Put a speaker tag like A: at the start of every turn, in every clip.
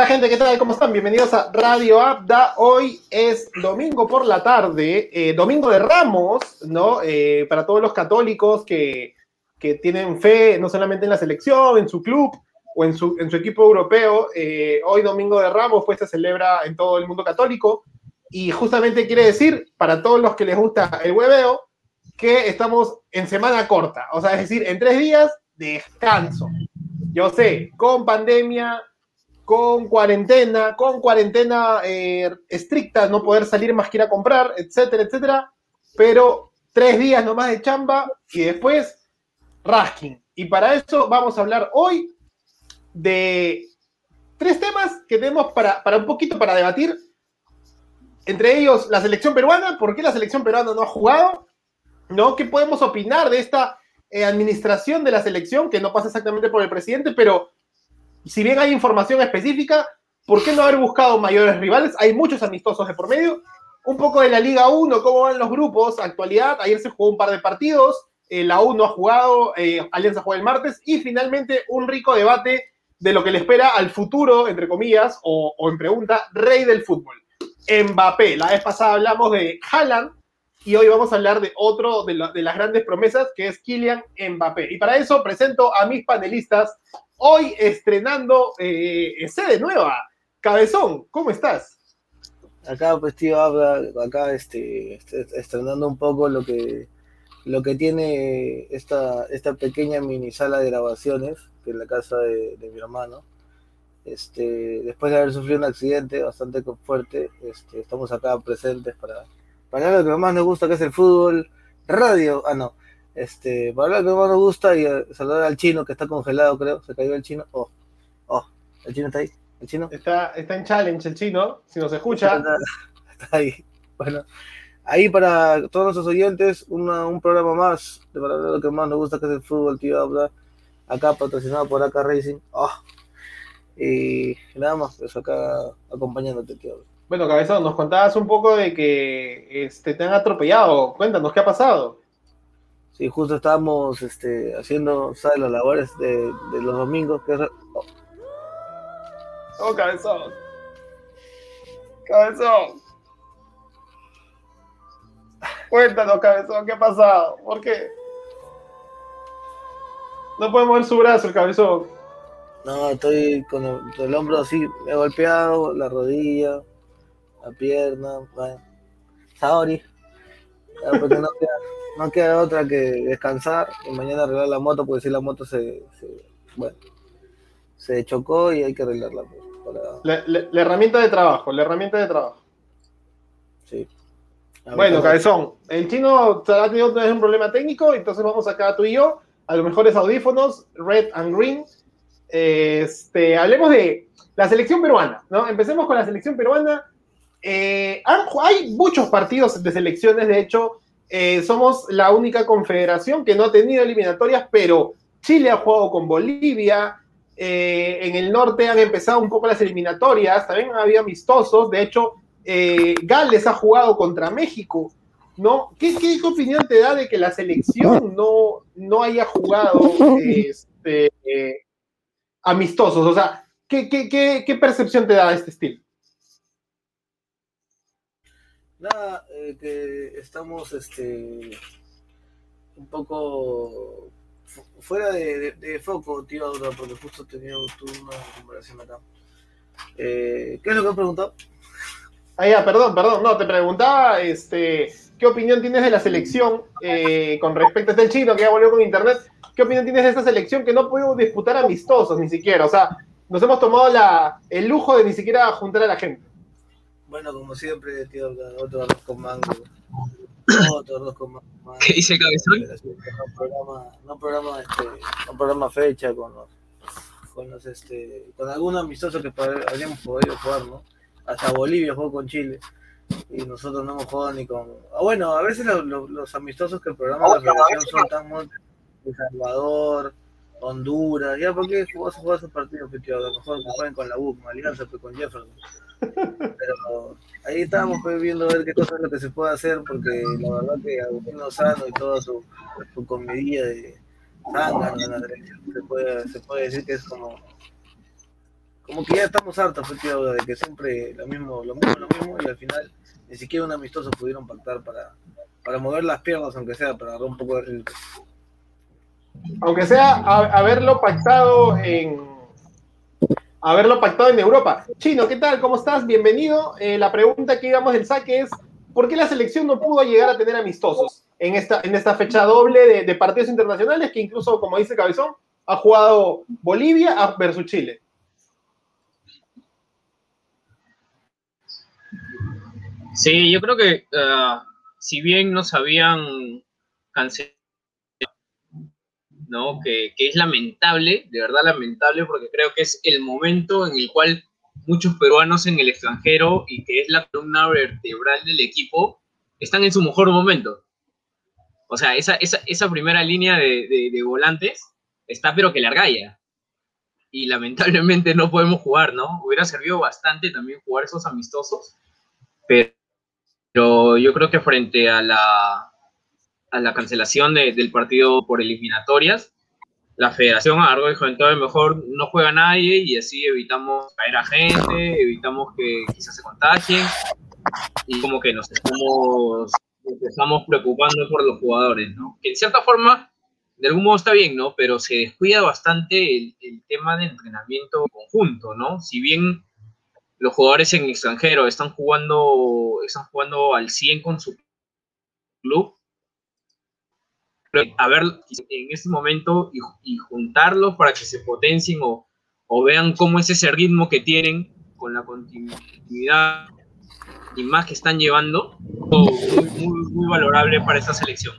A: Hola gente, ¿qué tal? ¿Cómo están? Bienvenidos a Radio Abda. Hoy es domingo por la tarde, eh, domingo de Ramos, ¿no? Eh, para todos los católicos que, que, tienen fe no solamente en la selección, en su club o en su, en su equipo europeo. Eh, hoy domingo de Ramos pues se celebra en todo el mundo católico y justamente quiere decir, para todos los que les gusta el hueveo, que estamos en semana corta, o sea, es decir, en tres días de descanso. Yo sé, con pandemia, con cuarentena, con cuarentena eh, estricta, no poder salir más que ir a comprar, etcétera, etcétera. Pero tres días nomás de chamba y después rasking. Y para eso vamos a hablar hoy de tres temas que tenemos para, para un poquito para debatir. Entre ellos, la selección peruana, ¿por qué la selección peruana no ha jugado? ¿No? ¿Qué podemos opinar de esta eh, administración de la selección, que no pasa exactamente por el presidente, pero si bien hay información específica, ¿por qué no haber buscado mayores rivales? Hay muchos amistosos de por medio. Un poco de la Liga 1, cómo van los grupos, actualidad. Ayer se jugó un par de partidos, eh, la U no ha jugado, eh, Alianza juega el martes, y finalmente un rico debate de lo que le espera al futuro, entre comillas, o, en pregunta, rey del fútbol. Mbappé. La vez pasada hablamos de Haaland y hoy vamos a hablar de otro de, de las grandes promesas que es Kylian Mbappé. Y para eso presento a mis panelistas hoy estrenando eh, sede nueva. Cabezón, ¿cómo estás?
B: Acá, pues, tío, acá este, estrenando un poco lo que, lo que tiene esta, esta pequeña mini sala de grabaciones, que es la casa de, mi hermano. Este, después de haber sufrido un accidente bastante fuerte, este, estamos acá presentes para, para lo que más nos gusta, que es el fútbol, radio, ah no, este, para hablar que más nos gusta y eh, saludar al chino que está congelado, creo. Se cayó el chino. Oh, oh, el chino está ahí. El chino.
A: Está, está en challenge el chino, si nos escucha.
B: Está, ahí. Bueno, ahí para todos nuestros oyentes, un programa más de para hablar lo que más nos gusta, que es el fútbol, tío. Habla. Acá patrocinado por AK Racing. Oh. Y nada más, pues acá acompañándote, tío.
A: Bueno, Cabezón, nos contabas un poco de que este, te han atropellado. Cuéntanos, ¿qué ha pasado?
B: Y justo estábamos este, haciendo, ¿sabes? Las labores de, los domingos. Que...
A: Oh. oh, cabezón. Cabezón. Cuéntanos, cabezón, ¿qué ha pasado? ¿Por qué? No puede mover su brazo el cabezón.
B: No, estoy con el, hombro así, me he golpeado, la rodilla, la pierna, bueno. Porque no queda, no queda otra que descansar y mañana arreglar la moto, porque si la moto se, bueno, se chocó y hay que arreglarla.
A: Pues, la, herramienta de trabajo, la herramienta de trabajo.
B: Sí.
A: Bueno, cabezón, el chino ha tenido un problema técnico, entonces vamos acá tú y yo a los mejores audífonos, Red and Green. Este, hablemos de la selección peruana, ¿no? Empecemos con la selección peruana. Eh, hay muchos partidos de selecciones, de hecho, eh, somos la única confederación que no ha tenido eliminatorias, pero Chile ha jugado con Bolivia, eh, en el norte han empezado un poco las eliminatorias, también había amistosos, de hecho, Gales ha jugado contra México. ¿Qué, opinión te da de que la selección no, no haya jugado este, amistosos? O sea, ¿qué, qué percepción te da de este estilo?
B: Nada, eh, que estamos este un poco fuera de, foco, tío, porque justo tenía una conversación acá. Eh, ¿Qué es lo que has preguntado?
A: Ah, ya, perdón, perdón, no, te preguntaba, este, ¿qué opinión tienes de la selección eh, con respecto a este chino que ya volvió con internet? ¿Qué opinión tienes de esta selección que no pudo disputar amistosos ni siquiera? O sea, nos hemos tomado la, el lujo de ni siquiera juntar a la gente.
B: Bueno, como siempre, tío, otro arroz con mango. Otro arroz con mango.
C: ¿Qué dice Cabezón?
B: No programa, no programa, este, no programa fecha con los, con los, este, con algún amistoso que habríamos podido jugar, ¿no? Hasta Bolivia jugó con Chile y nosotros no hemos jugado ni con. Ah, bueno, a veces los, los, amistosos que el programa de la federación son tan de Salvador, Honduras, ya, ¿por qué jugás a jugar esos partidos, tío? A lo mejor que jueguen con la UC, Alianza, pues con Jefferson. Pero ahí estábamos pues, viendo a ver qué cosas que se puede hacer, porque la verdad que Agustín Lozano y toda su, su comidilla de sangre se puede, se puede decir que es como, como que ya estamos hartos, pues, de que siempre lo mismo, lo mismo, lo mismo, y al final ni siquiera un amistoso pudieron pactar para, para mover las piernas, aunque sea, para dar un poco de ritmo.
A: Aunque sea haberlo pactado en haberlo pactado en Europa. Chino, ¿qué tal? ¿Cómo estás? Bienvenido. Eh, la pregunta que íbamos del saque es, ¿por qué la selección no pudo llegar a tener amistosos en esta, en esta fecha doble de, partidos internacionales que incluso, como dice Cabezón, ha jugado Bolivia versus Chile?
C: Sí, yo creo que uh, si bien nos habían cancelado, ¿no? Que, que, es lamentable, de verdad lamentable, porque creo que es el momento en el cual muchos peruanos en el extranjero y que es la columna vertebral del equipo están en su mejor momento. O sea, esa, esa, esa primera línea de, de, volantes está pero que larga ya. Y lamentablemente no podemos jugar, ¿no? Hubiera servido bastante también jugar esos amistosos, pero pero yo creo que frente a la, a la cancelación de, del partido por eliminatorias, la federación agarró dijo, entonces mejor no juega nadie y así evitamos caer a gente, evitamos que quizás se contagien y como que nos estamos, estamos preocupando por los jugadores, ¿no? Que en cierta forma, de algún modo está bien, ¿no? Pero se descuida bastante el, el tema de entrenamiento conjunto, ¿no? Si bien los jugadores en extranjero están jugando, están jugando al 100 con su club. A ver, en este momento y, juntarlos para que se potencien o, vean cómo es ese ritmo que tienen con la continuidad y más que están llevando, muy, muy valorable para esta selección.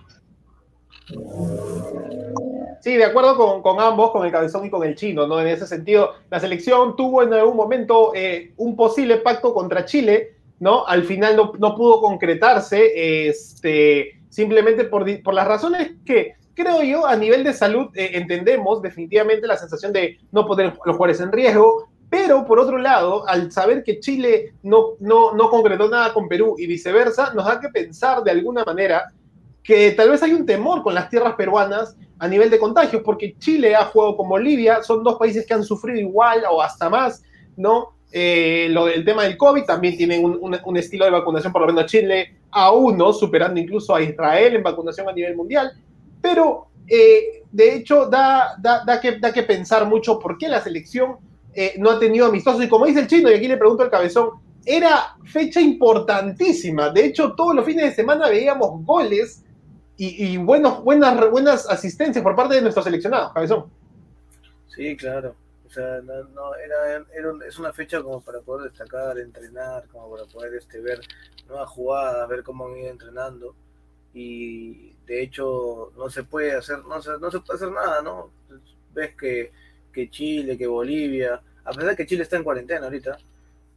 A: Sí, de acuerdo con, ambos, con el cabezón y con el chino, ¿no? En ese sentido, la selección tuvo en algún momento eh, un posible pacto contra Chile, ¿no? Al final no, pudo concretarse, este, simplemente por, por, las razones que creo yo a nivel de salud eh, entendemos definitivamente la sensación de no poner los jugadores en riesgo, pero por otro lado, al saber que Chile no, no, no concretó nada con Perú y viceversa, nos da que pensar de alguna manera que tal vez hay un temor con las tierras peruanas a nivel de contagios, porque Chile ha jugado con Bolivia, son dos países que han sufrido igual o hasta más, ¿no? Eh, lo del tema del COVID, también tienen un, estilo de vacunación, por lo menos Chile, a uno, superando incluso a Israel en vacunación a nivel mundial, pero eh, de hecho da, da, que, da que pensar mucho por qué la selección eh, no ha tenido amistosos, y como dice el chino, y aquí le pregunto al cabezón, era fecha importantísima, de hecho todos los fines de semana veíamos goles y, buenos, buenas, buenas asistencias por parte de nuestros seleccionados, Cabezón.
B: Sí, claro. O sea, no, era, es una fecha como para poder destacar, entrenar, como para poder este, ver nuevas jugadas, ver cómo han ido entrenando. Y de hecho no se puede hacer, no se, no se puede hacer nada, ¿no? Ves que, que Chile, que Bolivia, a pesar de que Chile está en cuarentena ahorita,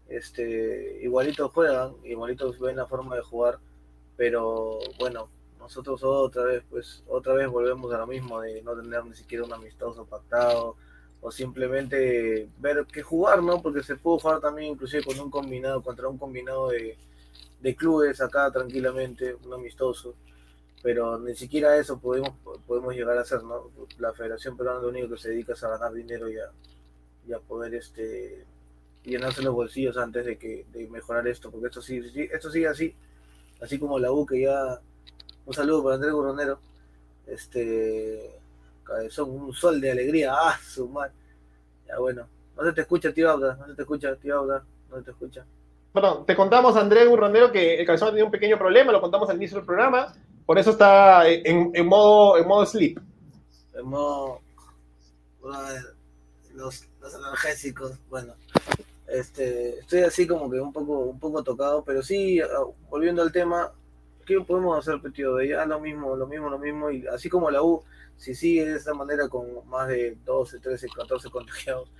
B: este, igualitos juegan, igualitos ven la forma de jugar, pero bueno, nosotros otra vez, pues otra vez volvemos a lo mismo de no tener ni siquiera un amistoso pactado o simplemente ver qué jugar, ¿no? Porque se pudo jugar también inclusive con un combinado, contra un combinado de, clubes acá tranquilamente, un amistoso, pero ni siquiera eso podemos, podemos llegar a hacer, ¿no? La Federación Peruana lo único que se dedica es a ganar dinero y a, a poder este llenarse los bolsillos antes de que de mejorar esto, porque esto sí, esto sigue así, así como la U que ya un saludo para Andrés Burronero. Este. Cabezón, un sol de alegría. Ah, su madre. Ya bueno. No se te escucha, tío Auda. No se te escucha, tío Auda. No se te escucha.
A: Bueno, te contamos, Andrés Burronero, que el cabezón ha tenido un pequeño problema. Lo contamos al inicio del programa. Por eso está en, en modo, en modo sleep.
B: En modo. Los, los analgésicos. Bueno. Este, estoy así como que un poco, un poco tocado, pero sí, volviendo al tema, ¿qué podemos hacer? De ya lo mismo, lo mismo, lo mismo, y así como la U, si sigue de esta manera con más de 12, 13, 14 contagiados,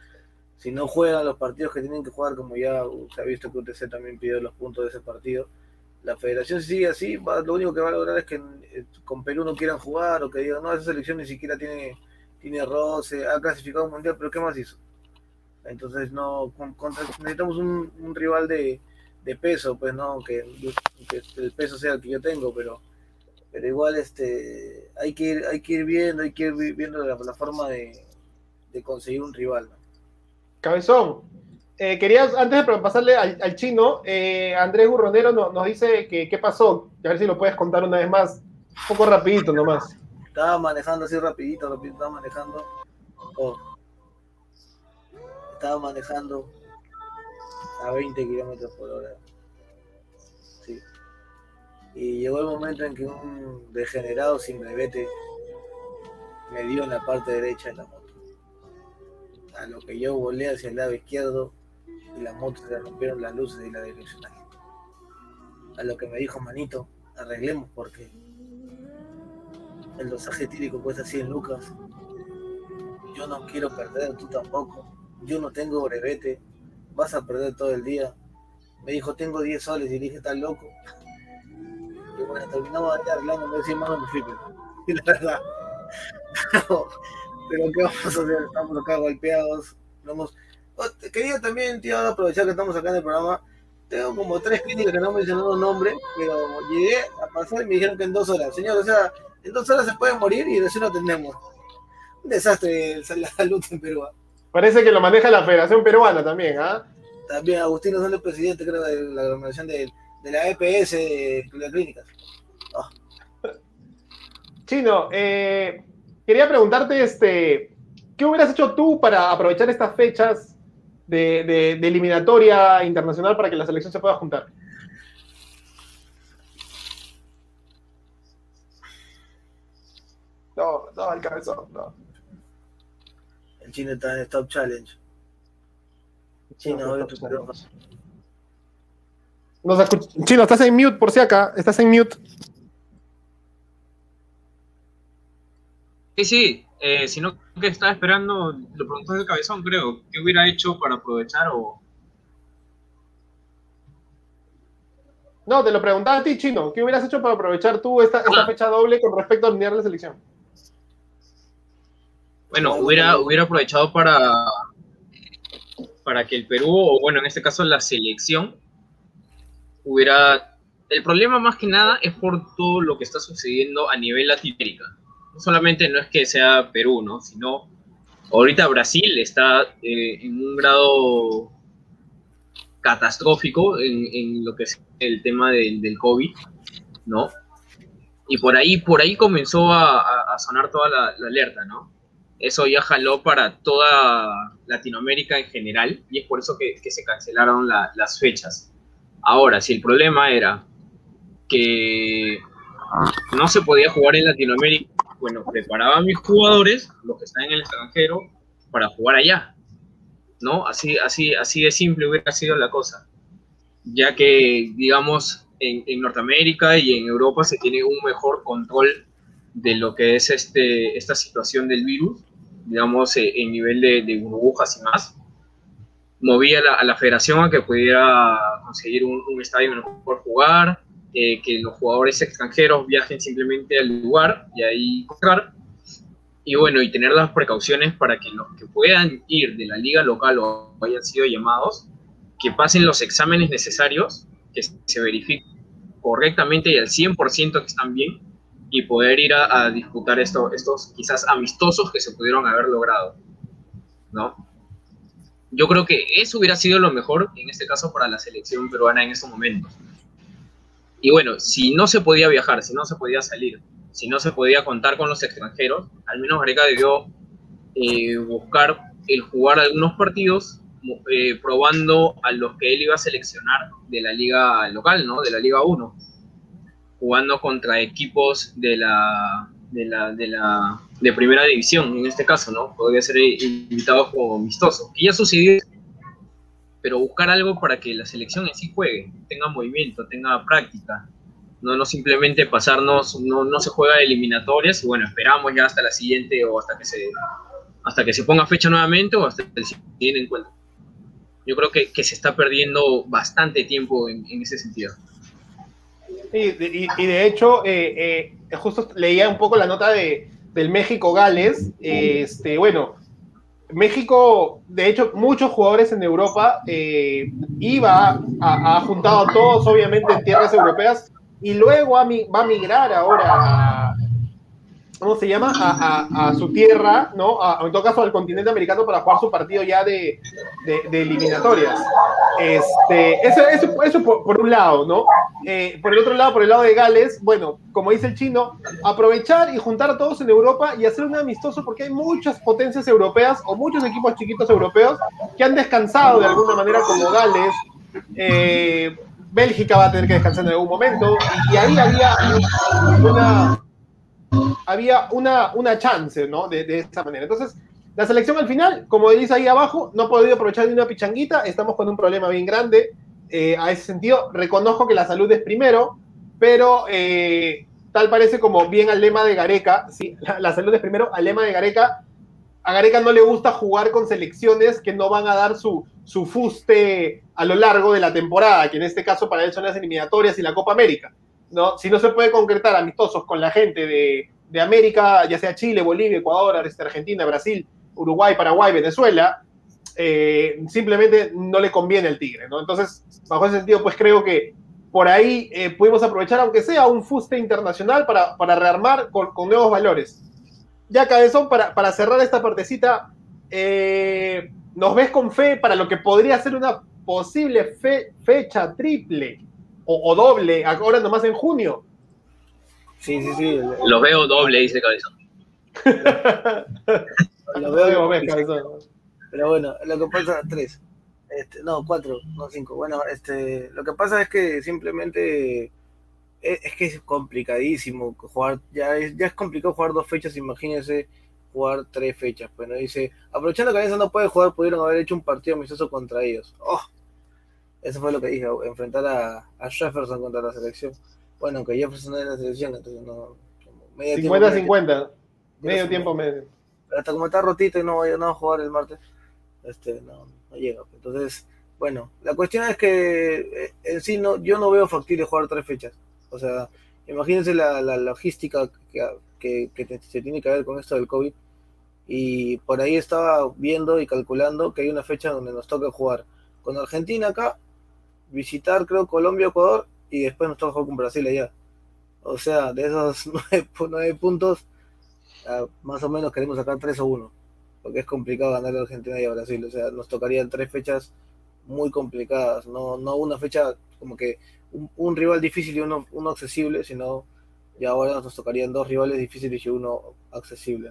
B: si no juegan los partidos que tienen que jugar, como ya se ha visto que UTC también pidió los puntos de ese partido, la federación si sigue así, lo único que va a lograr es que eh, con Perú no quieran jugar o que digan, no, esa selección ni siquiera tiene, tiene roce, ha clasificado un mundial, pero ¿qué más hizo? Entonces no, necesitamos un rival de, de peso, pues no, que, el peso sea el que yo tengo, pero, pero igual este, hay, que ir, hay que ir viendo, hay que ir viendo la, forma de, conseguir un rival.
A: Cabezón, eh, quería, antes de pasarle al, chino, eh, Andrés Gurronero nos dice que qué pasó. A ver si lo puedes contar una vez más. Un poco rapidito nomás.
B: Estaba manejando así rapidito, rapidito, estaba manejando. Oh. Estaba manejando a 20 kilómetros por hora. Y llegó el momento en que un degenerado sin brevete me dio en la parte derecha de la moto. A lo que yo volé hacia el lado izquierdo y la moto se rompieron las luces y la direccional. A lo que me dijo Manito, arreglemos porque el dosaje tírico cuesta 100 lucas. Yo no quiero perder, tú tampoco. Yo no tengo brevete, vas a perder todo el día. Me dijo, tengo 10 soles y dije, estás loco. Bueno, terminamos arreglando, me decía, mano, me flipe. Y la verdad, pero, pero ¿qué vamos a hacer? Estamos acá golpeados. Vamos, Oh, quería también, tío, aprovechar que estamos acá en el programa. Tengo como tres clínicas que no mencionaron nombre, pero llegué a pasar y me dijeron que en dos horas. Señor, o sea, en dos horas se puede morir y recién lo atendemos. Un desastre la salud en Perú.
A: Parece que lo maneja la Federación Peruana también, ¿ah?
B: También Agustino es el presidente, creo, de la aglomeración de, la EPS de las clínicas.
A: Ah. Chino, eh, quería preguntarte, este, ¿qué hubieras hecho tú para aprovechar estas fechas de, eliminatoria internacional para que la selección se pueda juntar? No, no, el cabezón, no.
B: El chino está en Stop Challenge.
A: Chino, Chino, estás en mute por si acá, estás en mute.
C: Sí, sí, eh, sino que estaba esperando, lo preguntó de cabezón, creo, ¿qué hubiera hecho para aprovechar o...?
A: No, te lo preguntaba a ti, Chino, ¿qué hubieras hecho para aprovechar tú esta, ah. fecha doble con respecto a alinear la selección?
C: Bueno, hubiera, hubiera aprovechado para, para que el Perú, o bueno, en este caso la selección, hubiera... El problema más que nada es por todo lo que está sucediendo a nivel Latinoamérica solamente no es que sea Perú, ¿no? Sino ahorita Brasil está eh, en un grado catastrófico en, lo que es el tema del COVID, ¿no? Y por ahí, por ahí comenzó a, sonar toda la, alerta, ¿no? Eso ya jaló para toda Latinoamérica en general y es por eso que, se cancelaron las fechas. Ahora, si el problema era que no se podía jugar en Latinoamérica bueno, preparaba a mis jugadores, los que están en el extranjero, para jugar allá. ¿No? Así, así, así de simple hubiera sido la cosa. Ya que, digamos, en, Norteamérica y en Europa se tiene un mejor control de lo que es este, esta situación del virus, digamos, eh, en nivel de, burbujas y más. Movía a la, federación a que pudiera conseguir un, un estadio en jugar, eh, que los jugadores extranjeros viajen simplemente al lugar y ahí jugar. Y bueno, y tener las precauciones para que los que puedan ir de la liga local o hayan sido llamados, que pasen los exámenes necesarios, que se verifiquen correctamente y al 100% que están bien y poder ir a, disputar esto, estos quizás amistosos que se pudieron haber logrado. ¿no? Yo creo que eso hubiera sido lo mejor en este caso para la selección peruana en estos momentos. Y bueno, si no se podía viajar, si no se podía salir, si no se podía contar con los extranjeros, al menos Gareca debió eh, buscar el jugar algunos partidos eh, probando a los que él iba a seleccionar de la liga local, ¿no? De la Liga 1, jugando contra equipos de la, de la, de la de primera división, en este caso, ¿no? Podría ser invitado como amistoso. Y ya sucedió pero buscar algo para que la selección en sí juegue, tenga movimiento, tenga práctica. No, no simplemente pasarnos, no, no se juega eliminatorias y bueno, esperamos ya hasta la siguiente o hasta que se, hasta que se ponga fecha nuevamente o hasta el siguiente encuentro. Yo creo que, que se está perdiendo bastante tiempo en, en ese sentido.
A: Sí, y, y, de hecho, eh, eh, justo leía un poco la nota de, del México-Gales. este, bueno, México, de hecho, muchos jugadores en Europa eh, iba, ha, juntado a todos, obviamente, en tierras europeas, y luego va a migrar ahora ¿cómo se llama? A, su tierra, ¿no? A, en todo caso al continente americano para jugar su partido ya de, eliminatorias. Este, eso, eso por, un lado, ¿no? Eh, por el otro lado, por el lado de Gales, bueno, como dice el chino, aprovechar y juntar a todos en Europa y hacer un amistoso porque hay muchas potencias europeas o muchos equipos chiquitos europeos que han descansado de alguna manera como Gales. Eh, Bélgica va a tener que descansar en algún momento y ahí había una, había una, una chance, ¿no? De, de esa manera. Entonces, la selección al final, como dice ahí abajo, no ha podido aprovechar ni una pichanguita, estamos con un problema bien grande eh, a ese sentido. Reconozco que la salud es primero, pero eh, tal parece como bien al lema de Gareca, ¿sí? la, salud es primero, al lema de Gareca. A Gareca no le gusta jugar con selecciones que no van a dar su, su fuste a lo largo de la temporada, que en este caso para él son las eliminatorias y la Copa América. ¿No? Si no se puede concretar amistosos con la gente de, de América, ya sea Chile, Bolivia, Ecuador, Argentina, Brasil, Uruguay, Paraguay, Venezuela, eh, simplemente no le conviene el Tigre. Entonces, bajo ese sentido, pues creo que por ahí eh, pudimos aprovechar, aunque sea un fuste internacional, para, para rearmar con, nuevos valores. Ya, Cabezón, para, para cerrar esta partecita, eh, ¿nos ves con fe para lo que podría ser una posible fecha triple o, o doble, ahora nomás en junio?
B: Sí, sí, sí.
C: Los veo doble, dice Cabezón.
B: Los veo doble, Cabezón. Pero bueno, lo que pasa, tres. Este, no, cuatro, no cinco. Bueno, este, lo que pasa es que simplemente es, que es complicadísimo jugar, ya es, ya es complicado jugar dos fechas, imagínense jugar tres fechas. Bueno, dice, aprovechando que Alianza no puede jugar, pudieron haber hecho un partido amistoso contra ellos. Oh, eso fue lo que dije, enfrentar a, a Jefferson contra la selección. Bueno, aunque Jefferson no es la selección, entonces no.
A: 50-50, medio, tiempo medio.
B: Pero hasta como está rotito y no va, no a jugar el martes, este, no, no llega. Entonces, bueno, la cuestión es que eh, en sí no, yo no veo factible jugar tres fechas. O sea, imagínense la, la logística que, que, se tiene que ver con esto del COVID. Y por ahí estaba viendo y calculando que hay una fecha donde nos toca jugar con Argentina acá, visitar creo Colombia, Ecuador y después nos toca con Brasil allá. O sea, de esos nueve, puntos, ah, más o menos queremos sacar tres o uno, porque es complicado ganar a Argentina y a Brasil. O sea, nos tocarían tres fechas muy complicadas, no, no una fecha como que un, rival difícil y uno, uno accesible, sino ya ahora nos tocarían dos rivales difíciles y uno accesible,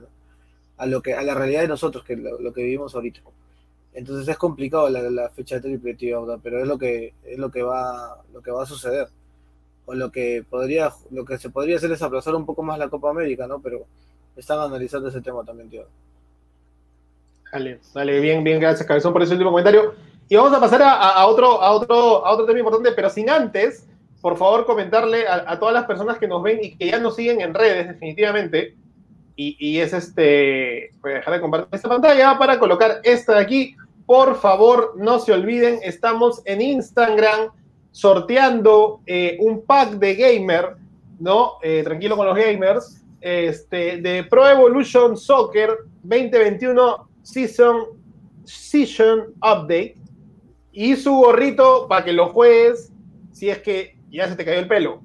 B: A lo que, a la realidad de nosotros, que lo, lo que vivimos ahorita. Entonces es complicado la, fecha triple, tío, pero es lo que es lo que va lo que va a suceder. O lo que podría lo que se podría hacer es aplazar un poco más la Copa América, ¿no? Pero están analizando ese tema también, tío.
A: Dale, dale, bien, bien, gracias, Cabezón, por ese último comentario. Y vamos a pasar a, otro, a, otro, a otro tema importante, pero sin antes, por favor, comentarle a, todas las personas que nos ven y que ya nos siguen en redes, definitivamente. Y, y es este. Voy a dejar de compartir esta pantalla para colocar esta de aquí. Por favor, no se olviden, estamos en Instagram sorteando eh, un pack de gamer, ¿no? Eh, tranquilo con los gamers, este, de Pro Evolution Soccer 2021 Season, Season Update y su gorrito para que lo juegues si es que ya se te cayó el pelo,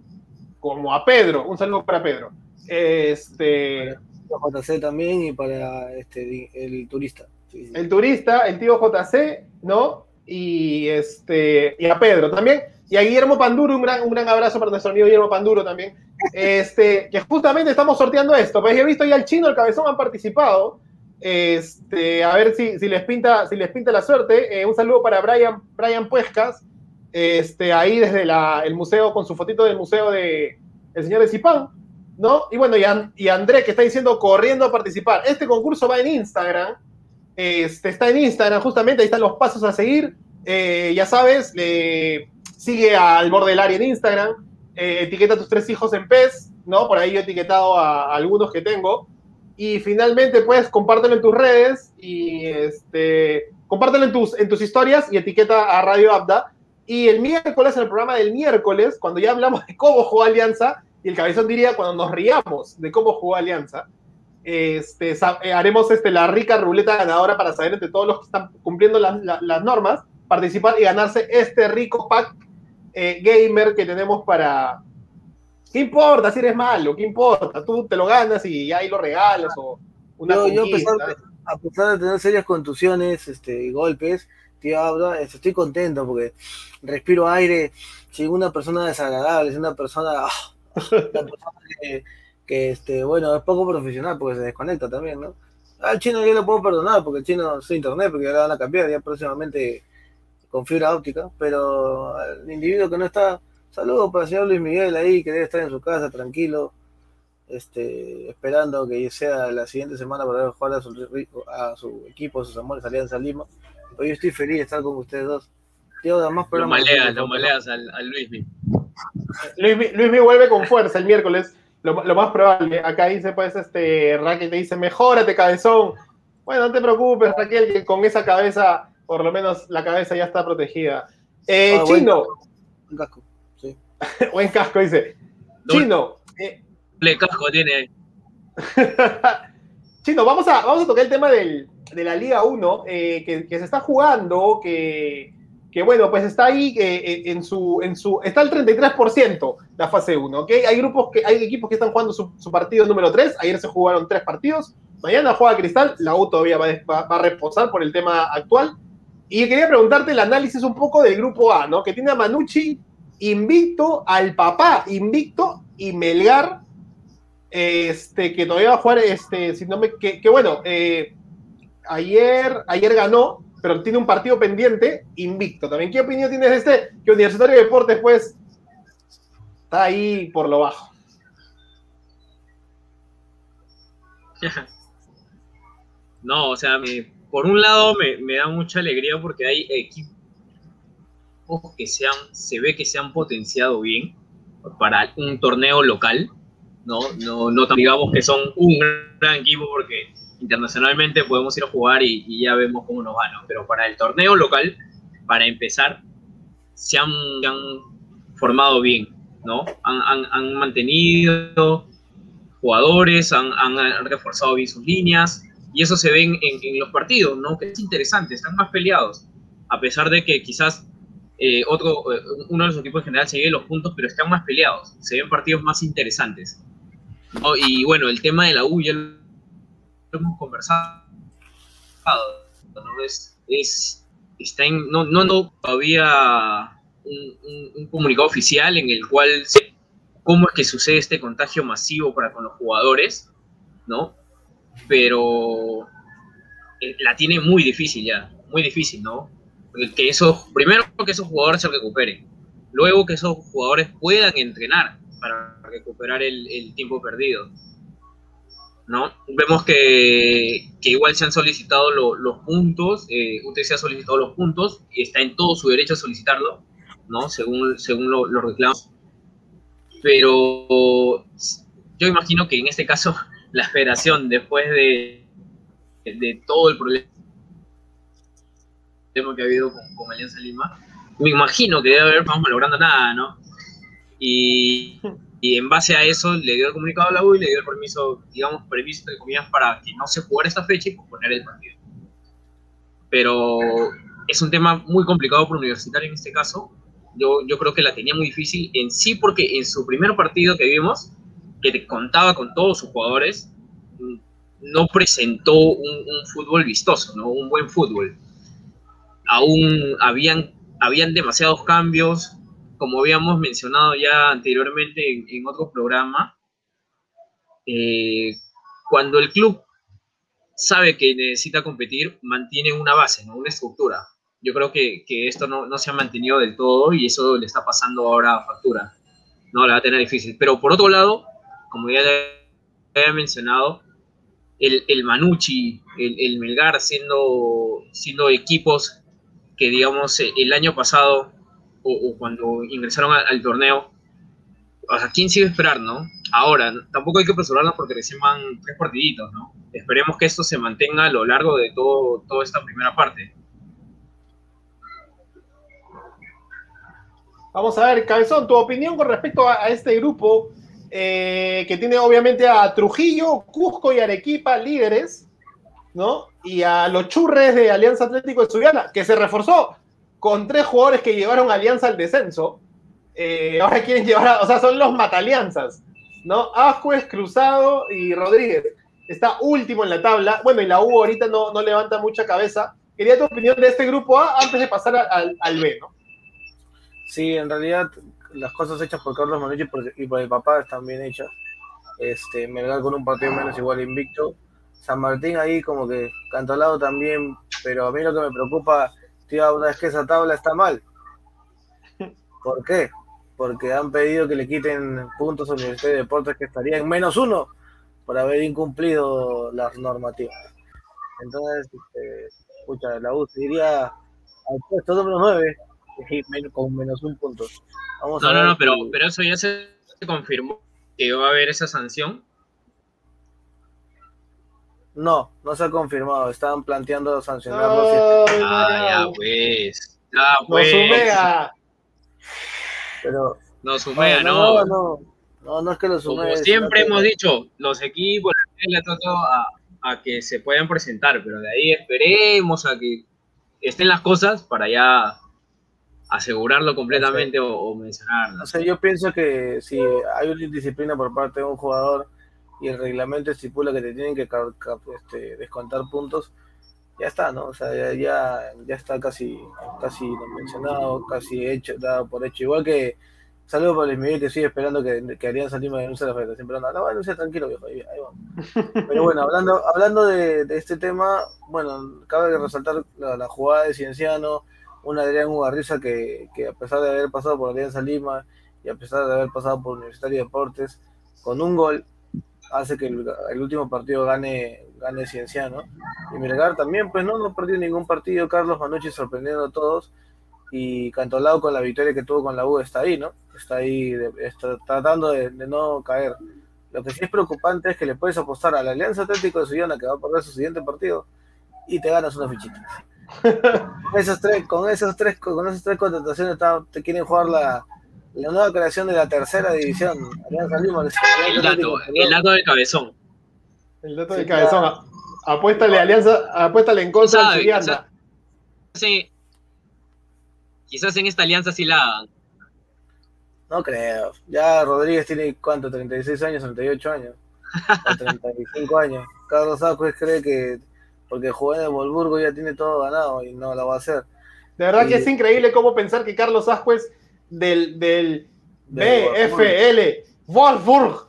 A: como a Pedro. Un saludo para Pedro. Este.
B: Para JC también y para este, el turista.
A: El turista, el tío JC, ¿no? Y, este, y a Pedro también. Y a Guillermo Panduro, un gran, un gran abrazo para nuestro amigo Guillermo Panduro también. Este, que justamente estamos sorteando esto. Pues he visto ya el chino, el cabezón han participado. Este, a ver si, si, les pinta, si les pinta la suerte. Eh, un saludo para Brian, Brian Puescas, este, ahí desde la, el museo, con su fotito del museo de el señor de Zipán, ¿no? Y bueno, y, y André, que está diciendo corriendo a participar. Este concurso va en Instagram, este, está en Instagram, justamente, ahí están los pasos a seguir. Eh, ya sabes, sigue al borde del área en Instagram, eh, etiqueta a tus tres hijos en PES, ¿no? Por ahí yo he etiquetado a, algunos que tengo. Y finalmente, pues, compártelo en tus redes y este, compártelo en tus, en tus historias y etiqueta a Radio Abda. Y el miércoles, en el programa del miércoles, cuando ya hablamos de cómo jugó Alianza, y el cabezón diría cuando nos riamos de cómo jugó Alianza, este, eh, haremos este, la rica ruleta ganadora para saber entre todos los que están cumpliendo las normas, participar y ganarse este rico pack eh, gamer que tenemos para, ¿Qué importa si eres malo? ¿Qué importa? Tú te lo ganas y ahí lo regalas o una
B: Yo, yo a, pesar, a pesar de tener serias contusiones este, y golpes, tío, este, estoy contento porque respiro aire sin una persona desagradable, sin una persona, ah, una persona que, que, este, bueno, es poco profesional porque se desconecta también, ¿no? Al chino yo lo puedo perdonar porque el chino es internet, porque ya lo van a cambiar ya próximamente con fibra óptica, pero al individuo que no está, saludos para el señor Luis Miguel ahí, que debe estar en su casa tranquilo, este, esperando que sea la siguiente semana para ver jugar a su, a su equipo, a sus amores Alianza Lima. Pero yo estoy feliz de estar con ustedes dos. Tío, además,
C: Lo
B: programas
C: maleas, lo maleas al, al Luismi.
A: Luis, Mi- Luis Mi vuelve con fuerza el miércoles. Lo, lo más probable. Acá dice, pues, este, Raquel te dice, mejórate, cabezón. Bueno, no te preocupes, Raquel, que con esa cabeza, por lo menos la cabeza ya está protegida. Eh,
B: Ah.
A: Chino,
B: Un casco, sí.
A: buen casco, dice. Chino, eh,
C: Le casco tiene.
A: Chino, vamos a, vamos a tocar el tema del, de la Liga 1, eh, que, que se está jugando, que, que bueno, pues está ahí eh, eh, en su, en su, está al 33% la fase 1, ¿ok? Hay grupos que, hay equipos que están jugando su, su partido número 3, ayer se jugaron tres partidos, mañana juega Cristal, la U todavía va, va- a reposar por el tema actual, y quería preguntarte el análisis un poco del grupo A, ¿no? Que tiene a Manucci invicto, al papá invicto, y Melgar este, que todavía va a jugar, este, si no me, que, que bueno, eh, ayer, ayer ganó, pero tiene un partido pendiente, invicto. También, ¿qué opinión tienes de este? Que Universitario de Deportes, pues, está ahí por lo bajo.
C: No, o sea, por un lado me, me da mucha alegría porque hay equipos que se, han- se ve que se han potenciado bien para un torneo local, ¿no? No, no digamos que son un gran equipo porque internacionalmente podemos ir a jugar y, y ya vemos cómo nos van, ¿no? Pero para el torneo local, para empezar, se han, han formado bien, ¿no? Han, mantenido jugadores, han, reforzado bien sus líneas, y eso se ve en, los partidos, ¿no? Que es interesante, están más peleados, a pesar de que quizás eh, otro, eh, uno de los equipos en general se lleve los puntos, pero están más peleados, se ven partidos más interesantes. Y bueno, el tema de la U ya hemos conversado, ¿no? Es, es, está en, no, no, no todavía un, un- un comunicado oficial en el cual se, cómo es que sucede este contagio masivo para con los jugadores, ¿no? Pero eh, la tiene muy difícil ya, muy difícil, ¿no? Que esos, primero que esos jugadores se recuperen, luego que esos jugadores puedan entrenar para recuperar el tiempo perdido. ¿No? Vemos que, que igual se han solicitado lo- los puntos, eh, usted se ha solicitado los puntos y está en todo su derecho a solicitarlo, ¿no? Según, según lo- los reclamos. Pero yo imagino que en este caso la federación, después de, de todo el problema que ha habido con, con Alianza Lima, me imagino que debe haber, vamos logrando nada, ¿no? Y, y en base a eso le dio el comunicado a la U y le dio el permiso, digamos, permiso de comillas para que no se jugara esta fecha y posponer el partido. Pero es un tema muy complicado para Universitario en este caso. Yo, yo creo que la tenía muy difícil en sí porque en su primer partido que vimos, que contaba con todos sus jugadores, no presentó un, un fútbol vistoso, ¿no? un buen fútbol. Aún habían, habían demasiados cambios, como habíamos mencionado ya anteriormente en, en otro programa. eh, cuando el club sabe que necesita competir, mantiene una base, ¿no? una estructura. Yo creo que, que esto no, no se ha mantenido del todo y eso le está pasando ahora a factura. No, la va a tener difícil. Pero por otro lado, como ya había mencionado, el, el Manucci, el, el Melgar, siendo, siendo equipos que, digamos, el año pasado o, cuando ingresaron al, torneo, o sea, ¿quién sigue esperar, no? Ahora, tampoco hay que apresurarnos porque recién van tres partiditos, ¿no? Esperemos que esto se mantenga a lo largo de todo, toda esta primera parte.
A: Vamos a ver, Cabezón, tu opinión con respecto a, a este grupo eh, que tiene obviamente a Trujillo, Cusco y Arequipa líderes, ¿no? Y a los churres de Alianza Atlético Estudiana, que se reforzó con tres jugadores que llevaron Alianza al descenso. eh, ahora quieren llevar, a, o sea, son los matalianzas, ¿no? Ascuez, Cruzado y Rodríguez. Está último en la tabla. Bueno, y la U ahorita no, no levanta mucha cabeza. Quería tu opinión de este grupo A antes de pasar al, al B, ¿no?
B: Sí, en realidad las cosas hechas por Carlos Manucci y por, y por el papá están bien hechas. Este, Melgar con un partido menos igual invicto. San Martín ahí como que cantolado también, pero a mí lo que me preocupa, tío, una vez que esa tabla está mal. ¿Por qué? Porque han pedido que le quiten puntos a Universidad de Deportes que estaría en menos uno por haber incumplido las normativas. Entonces, este, escucha, la U se iría al puesto número 9 y men- con menos un punto. Vamos
C: No,
B: a
C: no, no, pero, pero eso ya se confirmó que va a haber esa sanción.
B: No, no se ha confirmado. Estaban planteando sancionarlo.
C: Ah, ya
A: no.
C: pues. Ya
A: Nos
C: pues.
A: sumea.
B: pero
C: No sumea,
B: no,
C: no.
B: no, no, no, no es que lo sume.
C: Como siempre
B: que-
C: hemos dicho, los equipos le tratado a, a que se puedan presentar, pero de ahí esperemos a que estén las cosas para ya asegurarlo completamente o, o mencionarlo.
B: O sea, yo pienso que si hay una indisciplina por parte de un jugador y el reglamento estipula que te tienen que este, descontar puntos, ya está, ¿no? O sea, ya, ya, ya está casi, casi mencionado, casi hecho, dado por hecho. Igual que saludo para Luis Miguel que sigue esperando que, que Alianza Lima denuncie la federación, pero no, no, denuncie tranquilo, viejo, ahí, ahí vamos. Pero bueno, hablando, hablando de, de este tema, bueno, cabe resaltar la, la jugada de Cienciano, un Adrián Ugarriza que, que a pesar de haber pasado por Alianza Lima y a pesar de haber pasado por Universitario de Deportes, con un gol hace que el, el último partido gane, gane Cienciano. Y Melgar también, pues no, no perdió ningún partido, Carlos Manucci sorprendiendo a todos y Cantolao con la victoria que tuvo con la U está ahí, ¿no? Está ahí de- está tratando de, de no caer. Lo que sí es preocupante es que le puedes apostar a la Alianza Atlético de Sullana que va a perder su siguiente partido y te ganas una fichita. Con esos tres, con esos tres, con esas tres contrataciones te quieren jugar la, la nueva creación de la tercera división. Alianza Lima,
C: El dato, el dato del cabezón.
A: El dato
B: Sí,
A: de cabezón. Apuéstale alianza, apuéstale en contra del Surianda.
C: Sí, quizás en esta alianza sí la hagan.
B: No creo. Ya Rodríguez tiene cuánto, 36 años, 38 años. O 35 años. Carlos Acuez cree que porque jugó en el Wolfsburgo ya tiene todo ganado y no lo va a hacer.
A: De verdad que es increíble cómo pensar que Carlos Ascuez del, del
B: Del
A: BFL Wolfsburg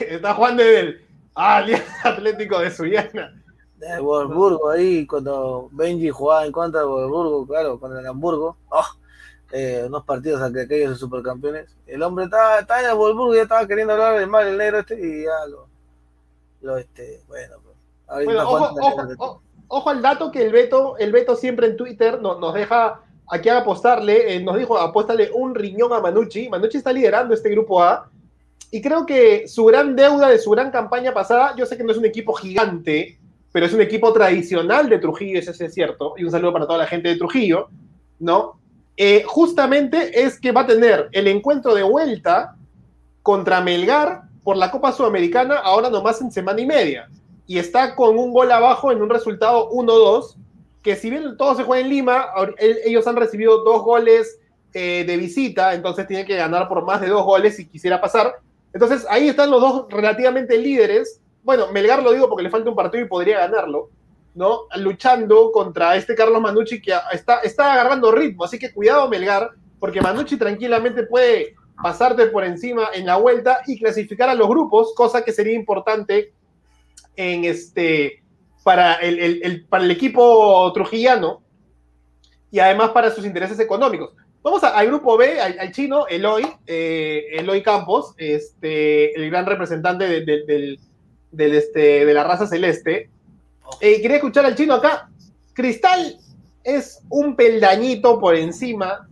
A: está jugando en el Alianza Atlético de Sullana.
B: El Wolfsburgo ahí, cuando Benji jugaba en contra del Wolfsburgo, claro, con el Hamburgo, oh, eh, unos partidos aqu- aquellos de supercampeones. El hombre estaba, estaba en el Wolfsburgo y ya estaba queriendo hablar de mal el negro este y ya lo, lo este, bueno, pues,
A: Bueno, ojo, ojo, ojo, ojo al dato que el Beto, el Beto siempre en Twitter nos, nos deja a apostarle, eh, nos dijo apuéstale un riñón a Manucci. Manucci está liderando este grupo A. Y creo que su gran deuda de su gran campaña pasada, yo sé que no es un equipo gigante, pero es un equipo tradicional de Trujillo, eso es cierto. Y un saludo para toda la gente de Trujillo, ¿no? Eh, justamente es que va a tener el encuentro de vuelta contra Melgar por la Copa Sudamericana, ahora nomás en semana y media. Y está con un gol abajo en un resultado 1-2, que si bien todo se juega en Lima, ellos han recibido dos goles eh, de visita, entonces tienen que ganar por más de dos goles si quisiera pasar. Entonces ahí están los dos relativamente líderes. Bueno, Melgar lo digo porque le falta un partido y podría ganarlo, ¿no? Luchando contra este Carlos Manucci que está, está agarrando ritmo, así que cuidado Melgar, porque Manucci tranquilamente puede pasarte por encima en la vuelta y clasificar a los grupos, cosa que sería importante en este para el, el- el- para el equipo trujillano y además para sus intereses económicos. Vamos a- al grupo B, al, al chino, Eloy, eh, Eloy Campos, este, el gran representante de, de- del, del, este, de la raza celeste. Eh, quería escuchar al chino acá. Cristal es un peldañito por encima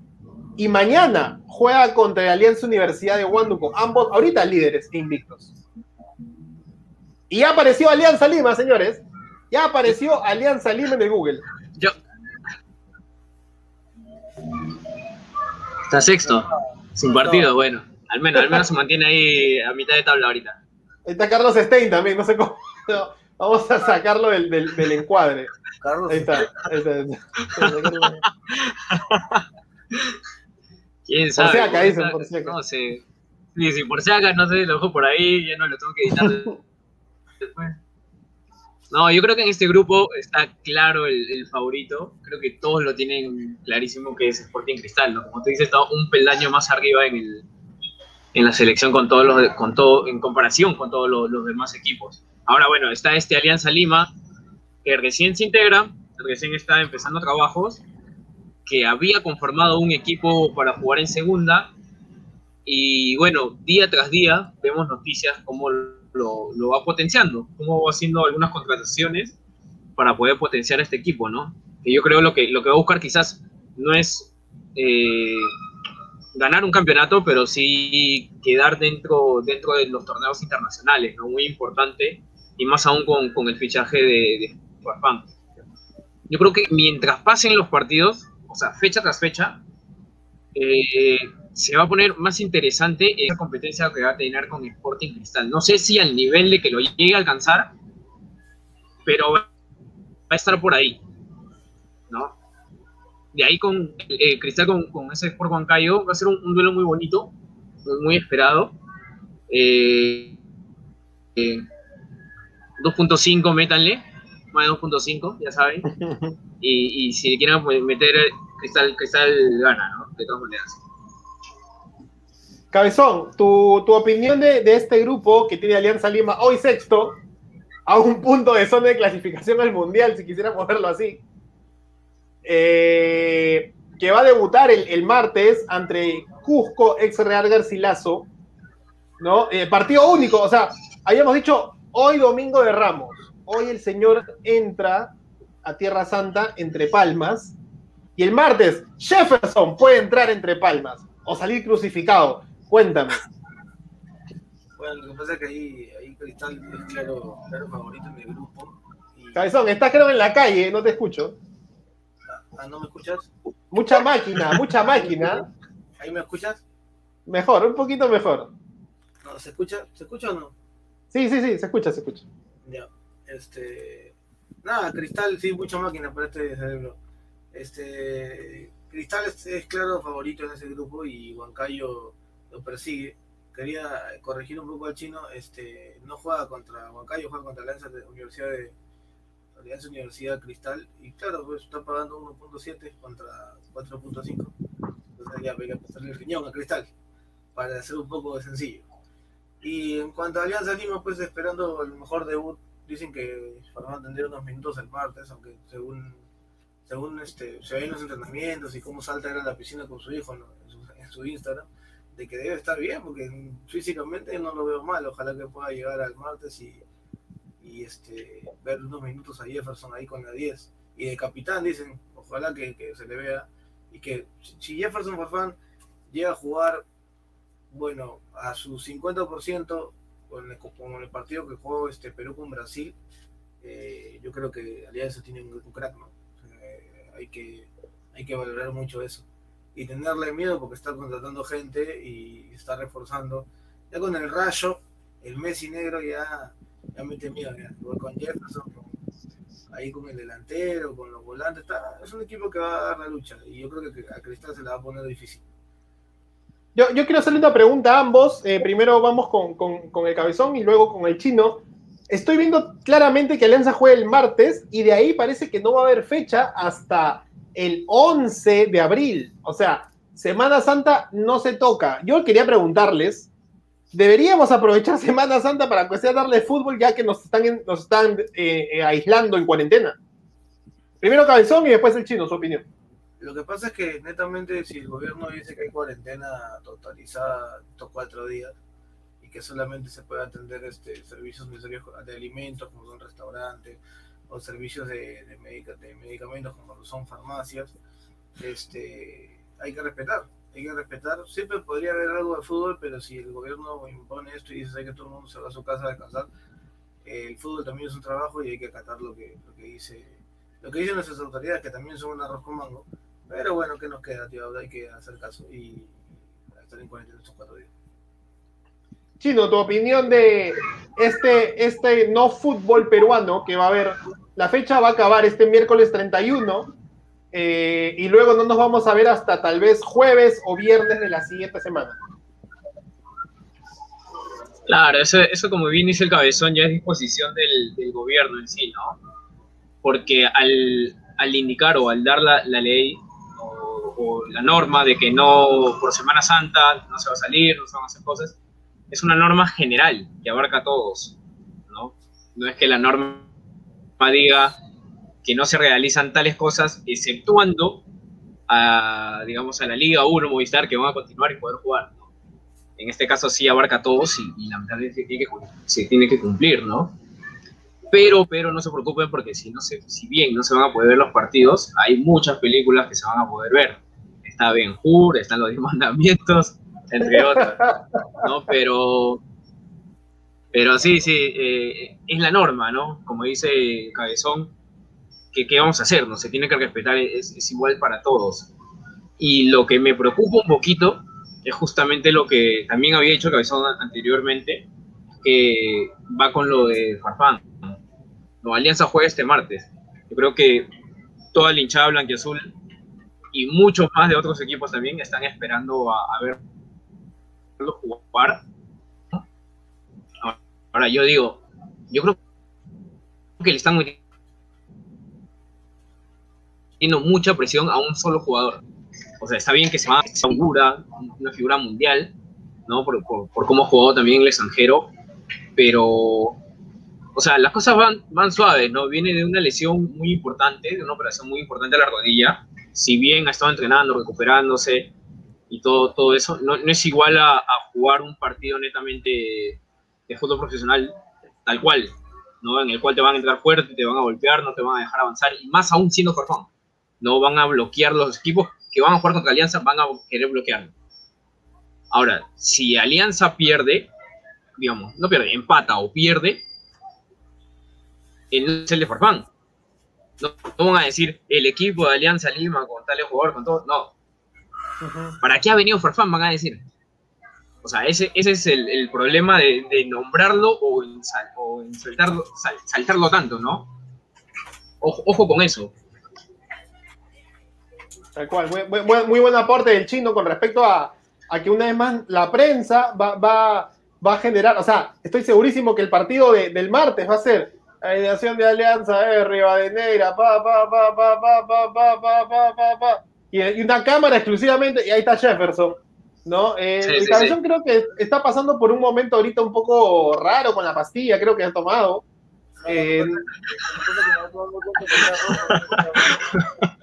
A: y mañana juega contra la Alianza Universidad de Huánuco, ambos ahorita líderes invictos. Y ya apareció Alianza Lima, señores. Ya apareció Alianza Lima en el Google.
C: Yo. Está sexto, sin partido, bueno. Al menos, al menos se mantiene ahí a mitad de tabla ahorita.
A: Está Carlos Stein también, no sé cómo. no, vamos a sacarlo del, del- del encuadre.
B: Carlos,
A: Ahí está. ahí está, ahí está.
C: ¿Quién ¿Quién sabe?
A: si acá, por si acá.
C: No sé. Sí, sí, por si acá, no sé, lo dejo por ahí, ya no lo tengo que editar después. No, yo creo que en este grupo está claro el, favorito. Creo que todos lo tienen clarísimo que es Sporting Cristal, ¿no? Como tú dices, está un peldaño más arriba en, el, en la selección con todos los, con todo, en comparación con todos los, los demás equipos. Ahora, bueno, está este Alianza Lima, que recién se integra, recién está empezando trabajos, que había conformado un equipo para jugar en segunda. Y bueno, día tras día vemos noticias cómo lo, lo va potenciando, cómo va haciendo algunas contrataciones para poder potenciar este equipo, ¿no? Que yo creo lo que, lo que va a buscar quizás no es eh, ganar un campeonato, pero sí quedar dentro, dentro de los torneos internacionales, ¿no? Muy importante, y más aún con, con el fichaje de, de Farfán. Yo creo que mientras pasen los partidos, o sea, fecha tras fecha, eh, se va a poner más interesante esa competencia que va a tener con Sporting Cristal. No sé si al nivel de que lo llegue a alcanzar, pero va a estar por ahí, ¿no? De ahí con eh, Cristal con, con ese Sport Huancayo va a ser un, un duelo muy bonito, muy, muy esperado. Eh, eh, 2.5, métanle, más de 2.5, ya saben. Y, y si quieren meter Cristal, Cristal gana, ¿no? De todas maneras.
A: Cabezón, tu, tu opinión de, de este grupo que tiene Alianza Lima hoy sexto, a un punto de zona de clasificación al Mundial, si quisiéramos verlo así, eh, que va a debutar el, el martes ante Cusco, ex Real Garcilaso, ¿no? Eh, partido único, o sea, habíamos dicho hoy domingo de Ramos, hoy el señor entra a Tierra Santa entre Palmas, y el martes Jefferson puede entrar entre Palmas o salir crucificado. Cuéntame.
B: Bueno, lo que pasa es que ahí, ahí Cristal es claro, claro favorito en el grupo. Y,
A: Cabezón, estás creo en la calle, no te escucho.
B: ah, ¿no me escuchas?
A: Mucha máquina, mucha máquina.
B: ¿Ahí me escuchas?
A: Mejor, un poquito mejor.
B: No, ¿se escucha? ¿Se escucha o no?
A: Sí, sí, sí, se escucha, se escucha.
B: Ya, este. Nada, Cristal, sí, mucha máquina para este cerebro. Este. Cristal es, es claro favorito en ese grupo y Huancayo lo persigue. Quería corregir un poco al chino, este, no juega contra Huancayo, juega contra Alianza de Universidad de Alianza Universidad Cristal y claro, pues está pagando 1.7 contra 4.5. Entonces ya habría que pasarle el riñón a Cristal para hacer un poco de sencillo. Y en cuanto a Alianza Lima, pues esperando el mejor debut, dicen que Farfán tendría unos minutos el martes, aunque según según este, se ven los entrenamientos y cómo salta a la piscina con su hijo en su Instagram, de que debe estar bien, porque físicamente no lo veo mal, ojalá que pueda llegar al martes y, y este, ver unos minutos a Jefferson ahí con la 10. Y de capitán dicen, ojalá que, que se le vea, y que si Jefferson Farfán llega a jugar bueno, a su 50% con el, como en el partido que jugó este Perú con Brasil, eh, yo creo que Alianza tiene un, un crack, ¿no? Eh, hay, que, hay que valorar mucho eso. Y tenerle miedo porque está contratando gente y está reforzando. Ya con el rayo, el Messi negro ya, ya mete miedo. Ya. Con Jefferson, ahí con el delantero, con los volantes. Está, es un equipo que va a dar la lucha. Y yo creo que a Cristal se la va a poner difícil.
A: Yo, yo quiero hacerle una pregunta a ambos. Eh, primero vamos con, con- con el cabezón y luego con el chino. Estoy viendo claramente que Alianza juega el martes y de ahí parece que no va a haber fecha hasta el 11 de abril. O sea, Semana Santa no se toca. Yo quería preguntarles, ¿deberíamos aprovechar Semana Santa para que sea darle fútbol ya que nos están, en- nos están eh, eh, aislando en cuarentena? Primero cabezón y después el chino, su opinión.
B: Lo que pasa es que netamente si el gobierno dice que hay cuarentena totalizada estos cuatro días y que solamente se puede atender este servicios de alimentos como son restaurantes o servicios de, de, medica- de medicamentos como son farmacias, este hay que respetar, hay que respetar. Siempre podría haber algo de fútbol, pero si el gobierno impone esto y dice que todo el mundo se va a su casa a descansar, el fútbol también es un trabajo y hay que acatar lo que, lo que dice lo que dicen nuestras autoridades, que también son un arroz con mango. Pero bueno, ¿qué nos queda, tío? Hay que hacer caso y estar en cuarentena estos cuatro días.
A: Chino, tu opinión de este, este no fútbol peruano que va a haber, la fecha va a acabar este miércoles 31 eh, y luego no nos vamos a ver hasta tal vez jueves o viernes de la siguiente semana.
C: Claro, eso, eso como bien dice el cabezón, ya es disposición del, gobierno en sí, ¿no? Porque al, indicar o al dar la, ley o, la norma de que no por Semana Santa no se va a salir, no se van a hacer cosas, es una norma general que abarca a todos, ¿no? No es que la norma diga que no se realizan tales cosas, exceptuando a, digamos, a la Liga 1 Movistar que van a continuar y poder jugar en este caso sí abarca a todos y, la lamentablemente se tiene, que, se tiene que cumplir, ¿no? Pero, pero no se preocupen porque si, no se, si bien no se van a poder ver los partidos, hay muchas películas que se van a poder ver. Está Ben Hur, están los Diez Mandamientos, entre otras, ¿no? Pero, pero sí, sí, eh, es la norma, ¿no? Como dice Cabezón, que qué vamos a hacer, ¿no? Se tiene que respetar, es, igual para todos. Y lo que me preocupa un poquito es justamente lo que también había dicho Cabezón anteriormente, que va con lo de Farfán. No, Alianza juega este martes. Yo creo que toda la hinchada blanquiazul y muchos más de otros equipos también están esperando a, a verlo Ahora yo digo, yo creo que le están metiendo mucha presión a un solo jugador o sea, está bien que se va a figura, una figura mundial, ¿no? Por, por, cómo jugó también el extranjero, pero, o sea, las cosas van, van suaves, ¿no? Viene de una lesión muy importante, de una operación muy importante a la rodilla, si bien ha estado entrenando, recuperándose y todo, todo eso, no, no es igual a, jugar un partido netamente de fútbol profesional tal cual, ¿no? En el cual te van a entrar fuerte, te van a golpear, no te van a dejar avanzar, y más aún siendo Farfán, no van a bloquear los equipos que van a jugar contra Alianza van a querer bloquearlo. Ahora, si Alianza pierde, digamos, no pierde, empata o pierde, no es el de Farfán. No, van a decir el equipo de Alianza Lima con tal jugador, con todo. No. ¿Para qué ha venido Farfán? Van a decir. O sea, ese, ese es el, problema de, nombrarlo o, saltarlo, tanto, ¿no? ojo con eso.
A: Tal cual, muy, buen aporte del chino con respecto a, que una vez más la prensa va, a generar, o sea, estoy segurísimo que el partido del martes va a ser ideación de Alianza, eh, Rivadeneira, pa, pa, pa, pa, pa, pa, pa, pa, pa, pa, pa, y, una cámara exclusivamente, y ahí está Jefferson, ¿no? el cabezón creo que está pasando por un momento ahorita un poco raro con la pastilla, creo que ha tomado.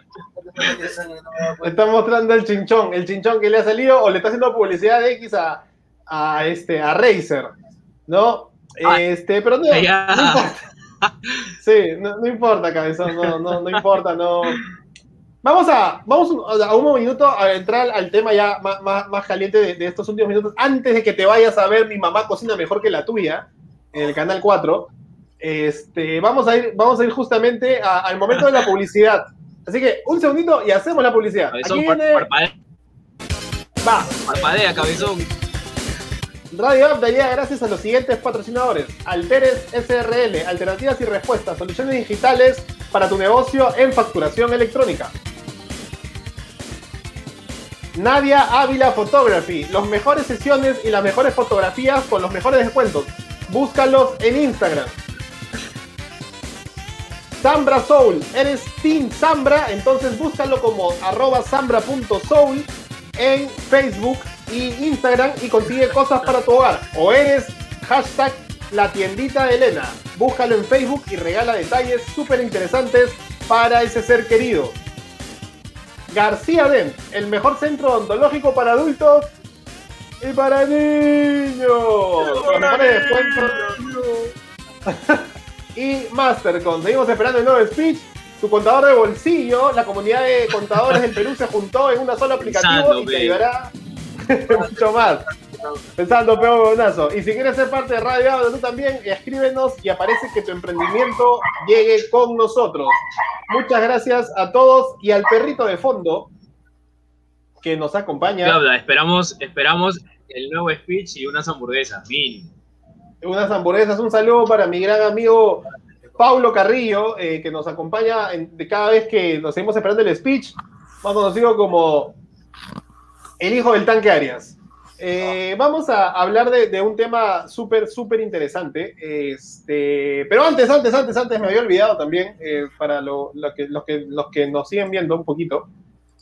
A: Está mostrando el chinchón, el chinchón que le ha salido o le está haciendo publicidad de X a, a este, a Razer, ¿no? Este, pero no, importa. Sí, no, importa, cabezón, no, no, no importa, no. Vamos a, vamos a un minuto a entrar al tema ya más, más, caliente de, estos últimos minutos, antes de que te vayas a ver Mi mamá cocina mejor que la tuya, en el canal 4. Este, vamos a ir, vamos a ir justamente al momento de la publicidad. Así que un segundito y hacemos la publicidad.
C: Cabezón, Aquí viene... parpadea.
A: Va.
C: Parpadea, cabezón.
A: Radio llega gracias a los siguientes patrocinadores. Alteres SRL, alternativas y respuestas, soluciones digitales para tu negocio en facturación electrónica. Nadia Ávila Photography, las mejores sesiones y las mejores fotografías con los mejores descuentos. Búscalos en Instagram. Zambra Soul. Eres Team Zambra, entonces búscalo como arroba zambra.soul en Facebook y Instagram y consigue cosas para tu hogar. O eres hashtag la tiendita de Elena. Búscalo en Facebook y regala detalles súper interesantes para ese ser querido. García Dent, el mejor centro odontológico para adultos y para niños. Los mejores descuentos. y Mastercon. Seguimos esperando el nuevo speech. Tu contador de bolsillo, la comunidad de contadores del Perú se juntó en una sola aplicativo y te ayudará mucho más. Pensando peor bonazo. Y si quieres ser parte de Radio Audio, tú también, escríbenos y aparece que tu emprendimiento llegue con nosotros. Muchas gracias a todos y al perrito de fondo que nos acompaña.
C: esperamos, esperamos el nuevo speech y unas hamburguesas, mínimo
A: unas hamburguesas. Un saludo para mi gran amigo Paulo Carrillo, eh, que nos acompaña de cada vez que nos seguimos esperando el speech, más conocido como el hijo del tanque Arias. Eh, vamos a hablar de, un tema súper, súper interesante. Este, pero antes, antes, antes, antes me había olvidado también, eh, para lo, que, los, que, los que nos siguen viendo un poquito.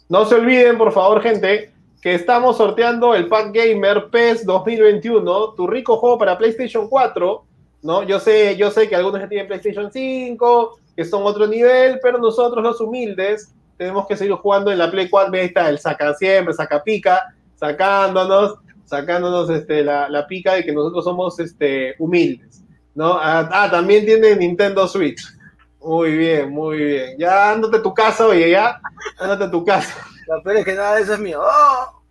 A: No se olviden, por favor, gente, que estamos sorteando el Pack Gamer PES 2021, tu rico juego para PlayStation 4. ¿no? Yo sé, yo sé que algunos ya tienen PlayStation 5, que son otro nivel, pero nosotros los humildes tenemos que seguir jugando en la Play 4. Ahí está el saca siempre, saca pica, sacándonos sacándonos este, la, pica de que nosotros somos este, humildes. ¿no? Ah, ah, también tiene Nintendo Switch. Muy bien, muy bien. Ya ándate a tu casa, oye, ya. Ándate a tu casa.
B: Lo peor es que nada de eso es mío. ¡Oh!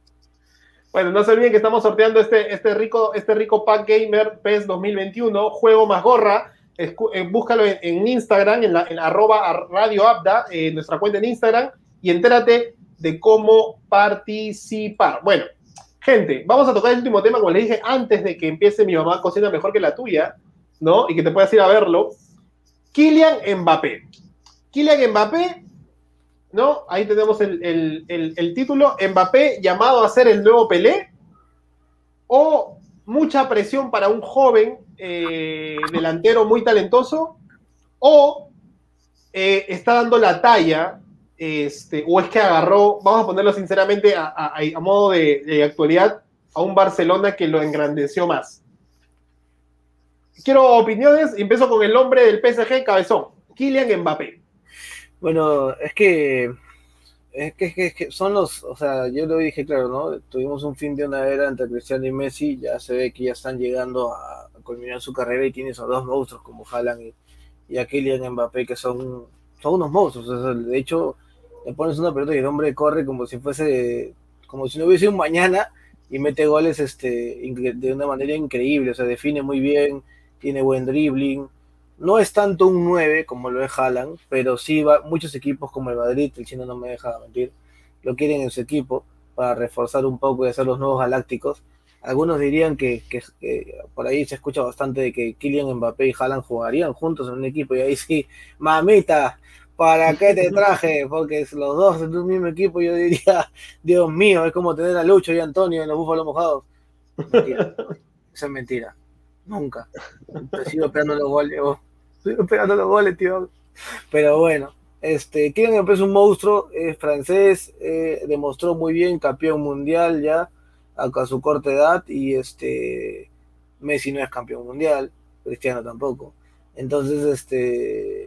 A: Bueno, no se olviden que estamos sorteando este, este, rico, este rico Pack Gamer PES 2021, juego más gorra. Eh, búscalo en, Instagram, en la en arroba Radio Abda, en nuestra cuenta en Instagram, y entérate de cómo participar. Bueno, Gente, vamos a tocar el último tema, como les dije, antes de que empiece mi mamá cocina mejor que la tuya, ¿no? Y que te puedas ir a verlo. Kylian Mbappé. Kylian Mbappé, ¿no? Ahí tenemos el, título. Mbappé llamado a ser el nuevo Pelé. O mucha presión para un joven eh, delantero muy talentoso. O eh, está dando la talla este, o es que agarró, vamos a ponerlo sinceramente a, modo de, actualidad, a un Barcelona que lo engrandeció más. Quiero opiniones empiezo con el hombre del PSG, cabezón, Kylian Mbappé.
B: Bueno, es que, es que, son los, o sea, yo lo dije claro, ¿no? Tuvimos un fin de una era entre Cristiano y Messi, ya se ve que ya están llegando a, culminar su carrera y tiene esos dos monstruos como Haaland y, y a Kylian Mbappé que son, son unos monstruos, de hecho le pones una pelota y el hombre corre como si fuese, como si no hubiese un mañana y mete goles este, de una manera increíble, o sea, define muy bien, tiene buen dribbling. No es tanto un 9 como lo es Haaland, pero sí va, muchos equipos como el Madrid, el chino no me deja mentir, lo quieren en su equipo para reforzar un poco y hacer los nuevos galácticos. Algunos dirían que, que, por ahí se escucha bastante de que Kylian Mbappé y Haaland jugarían juntos en un equipo y ahí sí, mamita, ¿para qué te traje? Porque los dos en un mismo equipo, yo diría, Dios mío, es como tener a Lucho y Antonio en los búfalos mojados. Mentira. Esa es mentira. Nunca. sigo esperando los goles. Sigo esperando los goles, tío. Pero bueno, este, Kylian es un monstruo, es francés, eh, demostró muy bien, campeón mundial ya, a su corta edad, y este, Messi no es campeón mundial, Cristiano tampoco. Entonces, este,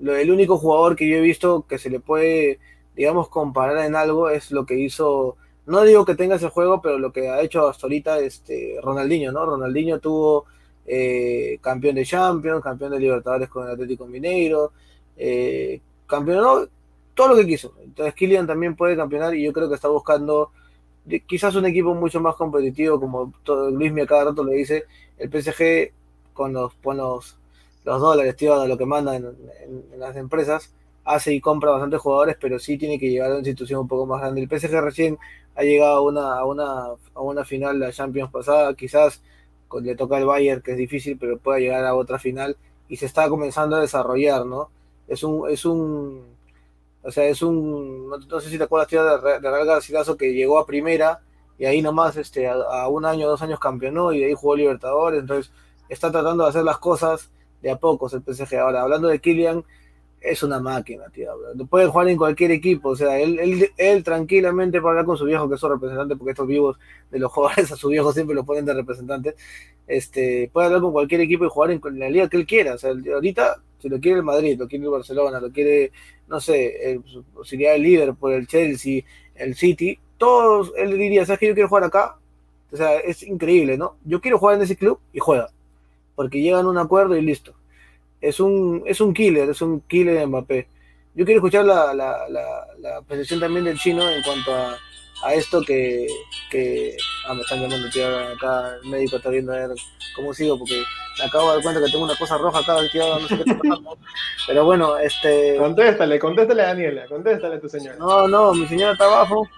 B: el único jugador que yo he visto que se le puede, digamos, comparar en algo es lo que hizo, no digo que tenga ese juego, pero lo que ha hecho hasta ahorita este, Ronaldinho, ¿no? Ronaldinho tuvo eh, campeón de Champions, campeón de Libertadores con el Atlético Mineiro, eh, campeón, todo lo que quiso. Entonces Kylian también puede campeonar y yo creo que está buscando quizás un equipo mucho más competitivo, como todo, Luis me cada rato le dice, el PSG con los, con los los dólares, tío, lo que mandan en, las empresas, hace y compra bastantes jugadores, pero sí tiene que llegar a una institución un poco más grande. El PSG recién ha llegado a una, a una, a una final la Champions pasada, quizás le toca al Bayern, que es difícil, pero pueda llegar a otra final y se está comenzando a desarrollar, ¿no? Es un, es un, o sea, es un, no, sé si te acuerdas, tío, de, de Real Garcilaso que llegó a primera y ahí nomás, este, a, a un año, dos años campeonó y de ahí jugó Libertadores, entonces está tratando de hacer las cosas de a pocos el PSG. Ahora, hablando de Kylian, es una máquina, tío. Puede jugar en cualquier equipo. O sea, él, él, él tranquilamente puede hablar con su viejo, que es su representante, porque estos vivos de los jugadores a su viejo siempre lo ponen de representante. Este, puede hablar con cualquier equipo y jugar en, la liga que él quiera. O sea, ahorita, si lo quiere el Madrid, lo quiere el Barcelona, lo quiere, no sé, el, sería el por el Chelsea, el City, todos, él diría, ¿sabes que yo quiero jugar acá? O sea, es increíble, ¿no? Yo quiero jugar en ese club y juega porque llegan a un acuerdo y listo. Es un, es un killer, es un killer de Mbappé. Yo quiero escuchar la, la, la, la percepción también del chino en cuanto a, a esto que, que ah, me están llamando tío, acá el médico está viendo a ver cómo sigo porque me acabo de dar cuenta que tengo una cosa roja acá tío, no sé qué está pasando. pero bueno este
A: contéstale contéstale a Daniela contéstale a tu señora
B: no no mi señora está abajo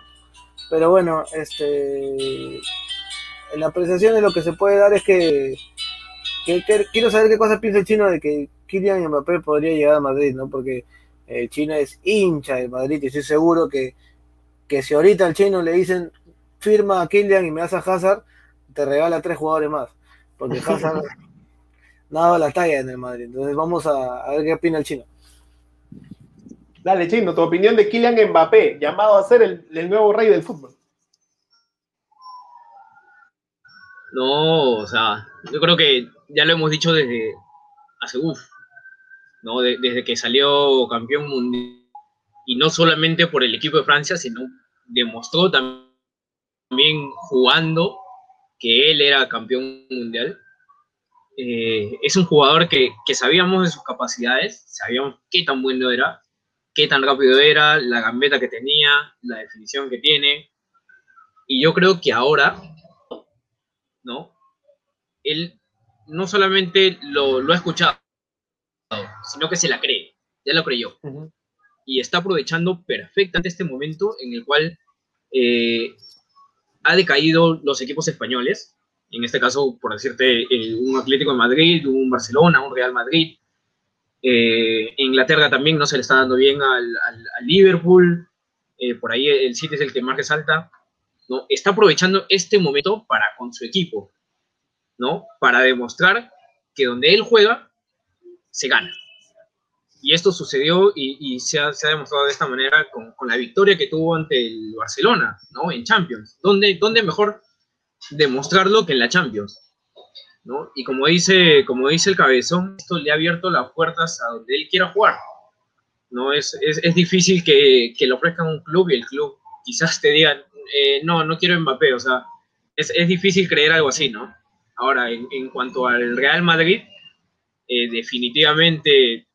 B: pero bueno este en la apreciación de lo que se puede dar es que quiero saber qué cosa piensa el chino de que Kylian Mbappé podría llegar a Madrid, ¿no? Porque el chino es hincha de Madrid y estoy seguro que, que si ahorita al chino le dicen firma a Kylian y me das a Hazard, te regala tres jugadores más. Porque Hazard nada la talla en el Madrid. Entonces vamos a, a ver qué opina el chino.
A: Dale, Chino, tu opinión de Kylian Mbappé, llamado a ser el, el nuevo rey del fútbol.
C: No, o sea, yo creo que ya lo hemos dicho desde hace uff, ¿no? De- desde que salió campeón mundial. Y no solamente por el equipo de Francia, sino demostró tam- también jugando que él era campeón mundial. Eh, es un jugador que, que sabíamos de sus capacidades, sabíamos qué tan bueno era, qué tan rápido era, la gambeta que tenía, la definición que tiene. Y yo creo que ahora, ¿no? Él no solamente lo, lo ha escuchado, sino que se la cree, ya lo creyó. Y está aprovechando perfectamente este momento en el cual eh, ha decaído los equipos españoles, en este caso, por decirte, eh, un Atlético de Madrid, un Barcelona, un Real Madrid. Eh, Inglaterra también no se le está dando bien al, al- al Liverpool, eh, por ahí el City es el que más resalta. ¿no? Está aprovechando este momento para con su equipo, ¿no? Para demostrar que donde él juega, se gana. Y esto sucedió y, se, ha, demostrado de esta manera con, con la victoria que tuvo ante el Barcelona, ¿no? En Champions. ¿Dónde, dónde mejor demostrarlo que en la Champions? ¿no? Y como dice, como dice el cabezón, esto le ha abierto las puertas a donde él quiera jugar. ¿no? Es, es, es difícil que, que le ofrezcan un club y el club quizás te digan, eh, no, no quiero Mbappé, o sea, es, es difícil creer algo así, ¿no? Ahora, en, cuanto al Real Madrid, eh, definitivamente,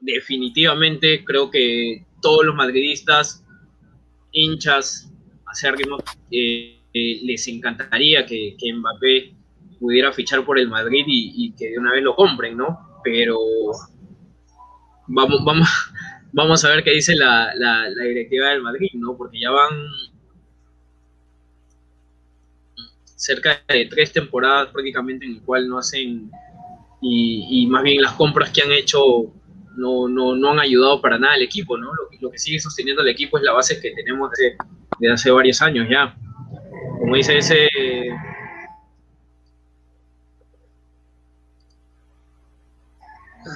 C: definitivamente creo que todos los madridistas, hinchas, acérrimos, eh, eh, les encantaría que, Mbappé pudiera fichar por el Madrid y, que de una vez lo compren, ¿no? Pero vamos, vamos, vamos a ver qué dice la, la directiva del Madrid, ¿no? Porque ya van cerca de tres temporadas prácticamente en el cual no hacen y, y más bien las compras que han hecho no, no, no han ayudado para nada al equipo, ¿no? Lo, lo que sigue sosteniendo el equipo es la base que tenemos desde, desde hace varios años ya. Como dice ese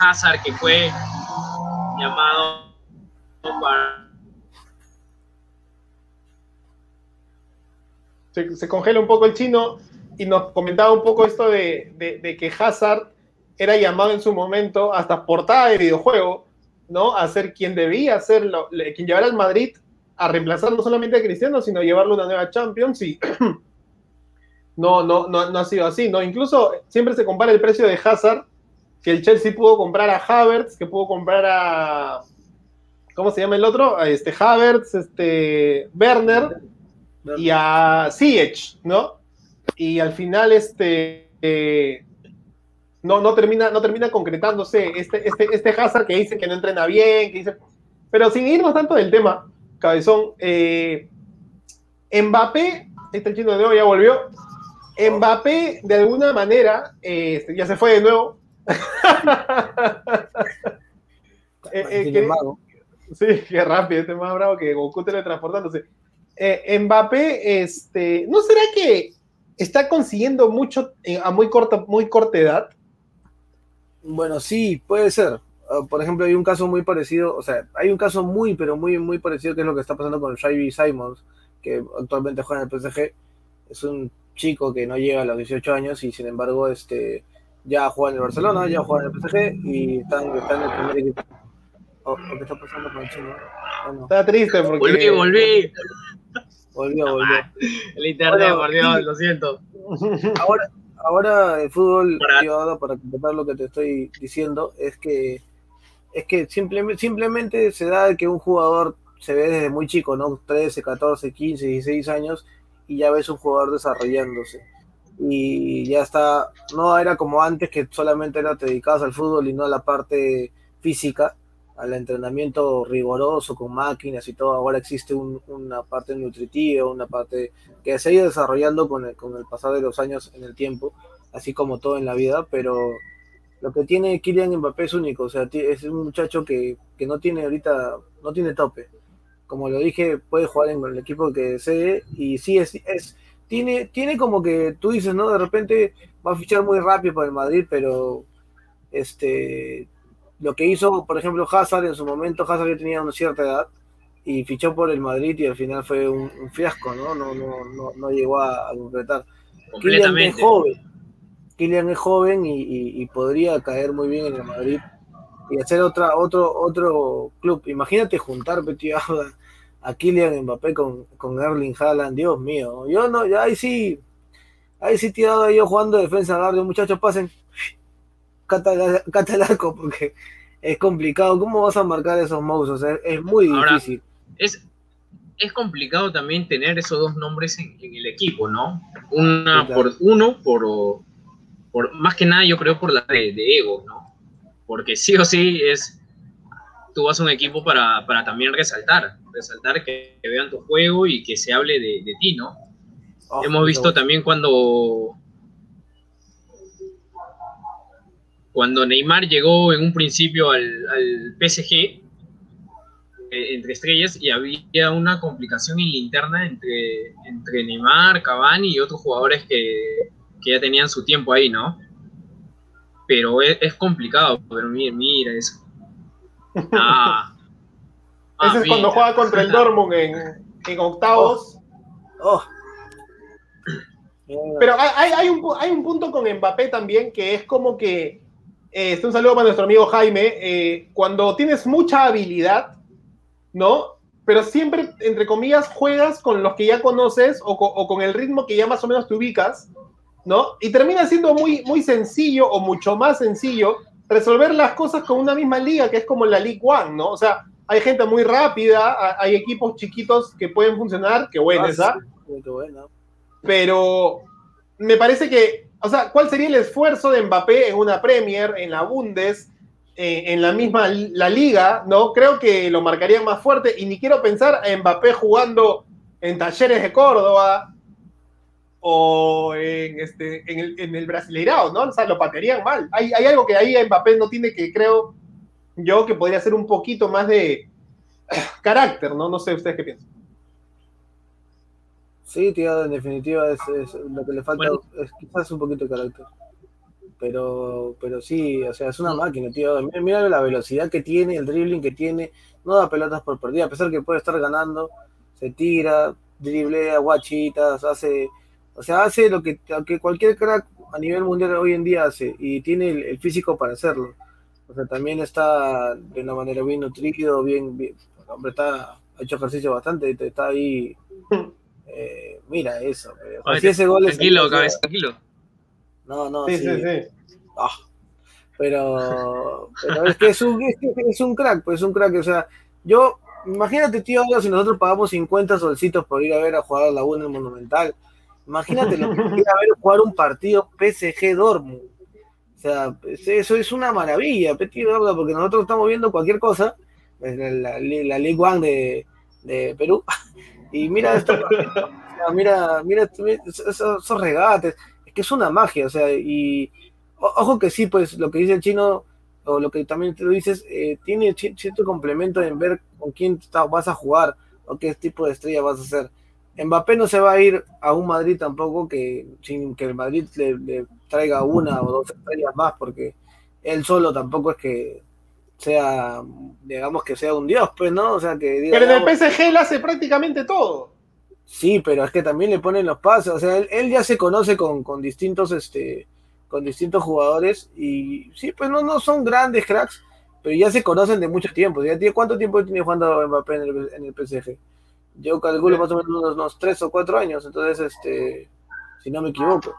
C: Hazard que fue llamado para
A: se, congela un poco el chino y nos comentaba un poco esto de, de- que Hazard era llamado en su momento hasta portada de videojuego, ¿no? A ser quien debía ser, quien llevara al Madrid a reemplazar no solamente a Cristiano, sino llevarlo a una nueva Champions y no, no, no, no ha sido así, ¿no? Incluso siempre se compara el precio de Hazard, que el Chelsea pudo comprar a Havertz, que pudo comprar a... ¿Cómo se llama el otro? Este Havertz, este Werner, y a Ziyech, ¿no? Y al final este eh, no, no, termina, no termina concretándose este, este, este Hazard que dice que no entrena bien, que dice... Pero sin irnos tanto del tema, Cabezón, eh, Mbappé, este chino de nuevo ya volvió, Mbappé de alguna manera, eh, ya se fue de nuevo. Eh, eh, que-. Sí, qué rápido, este es más bravo que Goku teletransportándose. Eh, Mbappé, este, ¿no será que está consiguiendo mucho eh, a muy corta, muy corta edad?
B: Bueno, sí, puede ser. Ah, por ejemplo, hay un caso muy parecido, o sea, hay un caso muy, pero muy, muy parecido que es lo que está pasando con Shivy Simons, que actualmente juega en el PSG. Es un chico que no llega a los 18 años y sin embargo, este, ya juega en el Barcelona, ya juega en el PSG y está, en- está en el primer equipo. Oh, ¿Qué está pasando con el chino? Bueno,
A: Está triste porque...
C: Volví, volví.
B: Volvió, volvió.
C: El internet,
B: Bueno,
C: por Dios, lo siento.
B: Ahora, ahora el fútbol
C: Para-
B: privado, para completar lo que te estoy diciendo, es que es que simplemente, simplemente se da que un jugador se ve desde muy chico, ¿no? 13, 14, 15, 16 años, y ya ves un jugador desarrollándose. Y ya está, no era como antes que solamente era te dedicabas al fútbol y no a la parte física, al entrenamiento riguroso con máquinas y todo. Ahora existe un- una parte nutritiva, una parte que se ha ido desarrollando con el, con el pasar de los años en el tiempo, así como todo en la vida, pero lo que tiene Kylian Mbappé es único, o sea, es un muchacho que, que no tiene ahorita, no tiene tope. Como lo dije, puede jugar en el equipo que desee y sí es, es tiene, tiene como que tú dices, ¿no? De repente va a fichar muy rápido para el Madrid, pero este lo que hizo, por ejemplo, Hazard en su momento, Hazard ya tenía una cierta edad y fichó por el Madrid y al final fue un, fiasco, ¿no? No, no, no, no llegó a, concretar. Kylian es joven, Kylian es joven y, podría caer muy bien en el Madrid y hacer otra, otro, otro club. Imagínate juntar, tío, a Kylian Mbappé con, con Erling Haaland, Dios mío. Yo no, ahí sí, ahí sí tirado yo jugando defensa larga, muchachos, pasen, cata, el arco, porque es complicado. ¿Cómo vas a marcar esos mouse? es, muy difícil.
C: Es, es complicado también tener esos dos nombres en, el equipo, ¿no? Una por uno, por, por más que nada, yo creo por la de, de ego, ¿no? Porque sí o sí es tú vas a un equipo para, también resaltar, resaltar que, vean tu juego y que se hable de, ti, ¿no? Oh, Hemos visto también cuando cuando Neymar llegó en un principio al, PSG eh, entre estrellas y había una complicación en la interna entre, entre Neymar, Cavani y otros jugadores que, ya tenían su tiempo ahí, ¿no? Pero es, complicado, pero mira, mira eso.
A: Ah. Ese es ah, cuando juega contra el Dortmund en, octavos. Oh. Oh. Pero hay, un, punto con Mbappé también que es como que, este, un saludo para nuestro amigo Jaime, eh, cuando tienes mucha habilidad, ¿no? Pero siempre, entre comillas, juegas con los que ya conoces o, o con el ritmo que ya más o menos te ubicas, ¿no? Y termina siendo muy, muy sencillo o mucho más sencillo resolver las cosas con una misma liga, que es como la League One, ¿no? O sea, hay gente muy rápida, hay equipos chiquitos que pueden funcionar, qué buena ah, esa. Pero me parece que, o sea, ¿cuál sería el esfuerzo de Mbappé en una Premier, en la Bundes, eh, en la misma la liga, ¿no? Creo que lo marcarían más fuerte y ni quiero pensar a Mbappé jugando en Talleres de Córdoba, o en, este, en, el, en Brasileirao, ¿no? O sea, lo patearían mal. Hay, hay algo que ahí Mbappé no tiene que, creo yo, que podría ser un poquito más de carácter, ¿no? No sé ustedes qué piensan.
B: Sí, tío, en definitiva es, lo que le falta es quizás un poquito de carácter. Pero, pero sí, o sea, es una máquina, tío. Mira la velocidad que tiene, el dribbling que tiene, no da pelotas por perdida, a pesar que puede estar ganando, se tira, driblea, guachitas, hace o sea, hace lo que, cualquier crack a nivel mundial hoy en día hace y tiene el, físico para hacerlo. O sea, también está de una manera bien nutrido, bien, bien el hombre está, ha hecho ejercicio bastante, está ahí. Eh, mira eso. ese gol
C: tranquilo, cabeza, tranquilo.
B: No, no, sí. sí, sí. Ah, pero, pero es que es un, es, un crack, pues es un crack. O sea, yo, imagínate, tío, si nosotros pagamos 50 solcitos por ir a ver a jugar a la U en el Monumental Imagínate lo que ver jugar un partido PSG Dortmund. O sea, eso es una maravilla, porque nosotros estamos viendo cualquier cosa, la, la, League One de, Perú, y mira esto, mira, mira esos, regates, es que es una magia, o sea, y ojo que sí, pues lo que dice el chino, o lo que también lo dices, eh, tiene cierto complemento en ver con quién vas a jugar, o qué tipo de estrella vas a hacer. Mbappé no se va a ir a un Madrid tampoco que sin que el Madrid le, traiga una o dos estrellas más, porque él solo tampoco es que sea, digamos que sea un dios, pues, ¿no? O sea que.
A: pero en el PSG él hace prácticamente todo.
B: Sí, pero es que también le ponen los pasos. O sea, él, ya se conoce con, distintos, este, con distintos jugadores y sí, pues no, no son grandes cracks, pero ya se conocen de mucho tiempo. ¿Ya tiene, ¿Cuánto tiempo tiene jugando Mbappé en el, en el PSG? Yo calculo más o menos unos, tres o cuatro años, entonces, este, si no me equivoco.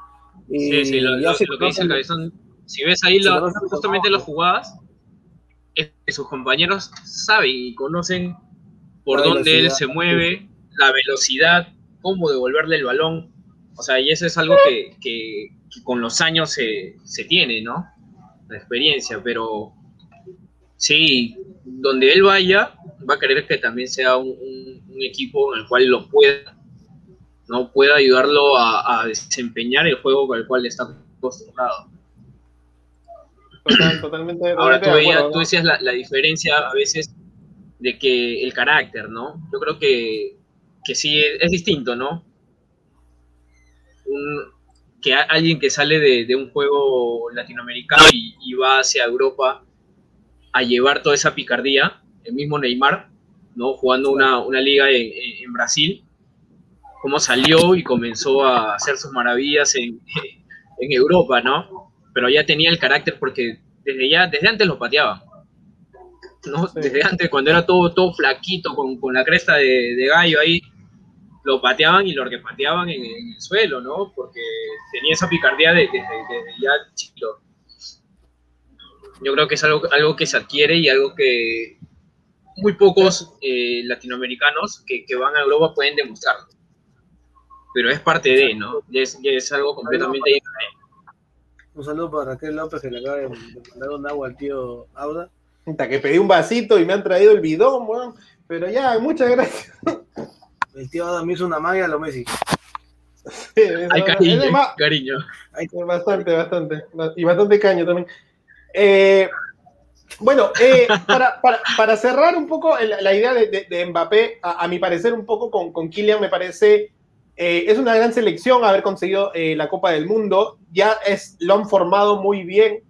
C: sí, sí, lo, que dice el cabezón, si ves ahí justamente las jugadas, es que sus compañeros saben y conocen por dónde él se mueve, la velocidad, cómo devolverle el balón. O sea, y eso es algo que, que, con los años se, se, tiene, ¿no? La experiencia, pero sí, donde él vaya, va a querer que también sea un equipo en el cual lo pueda, ¿no? pueda ayudarlo a, desempeñar el juego con el cual está acostumbrado.
A: Totalmente.
C: Ahora tú, tú decías la, la, diferencia a veces de que el carácter, ¿no? Yo creo que, que sí es, distinto, ¿no? que alguien que sale de, de un juego latinoamericano y, y, va hacia Europa a llevar toda esa picardía, el mismo Neymar, ¿no? Jugando una, una liga en, en, Brasil, cómo salió y comenzó a hacer sus maravillas en, en Europa, ¿no? Pero ya tenía el carácter porque desde ya, desde antes lo pateaban. ¿no? Desde antes, cuando era todo, todo flaquito, con, con la cresta de, de, gallo ahí, lo pateaban y lo repateaban en, en, el suelo, ¿no? Porque tenía esa picardía desde de, ya chiquito. Yo creo que es algo, algo que se adquiere y algo que muy pocos eh, latinoamericanos que, que, van a Europa pueden demostrar. Pero es parte de, ¿no? Es, es algo completamente diferente.
B: Un saludo para Raquel López que le acaba de mandar un agua al tío Auda.
A: Que pedí un vasito y me han traído el bidón, weón. Pero ya, muchas gracias.
B: El tío Auda me hizo una magia a lo Messi.
C: Sí, Hay cariño, más, cariño.
A: Bastante, bastante. Y bastante caño también. Eh, bueno, eh, para, para, para, cerrar un poco la, la idea de, de, de Mbappé, a, a, mi parecer, un poco con, con Kylian, me parece eh, es una gran selección haber conseguido eh, la Copa del Mundo. Ya es, lo han formado muy bien.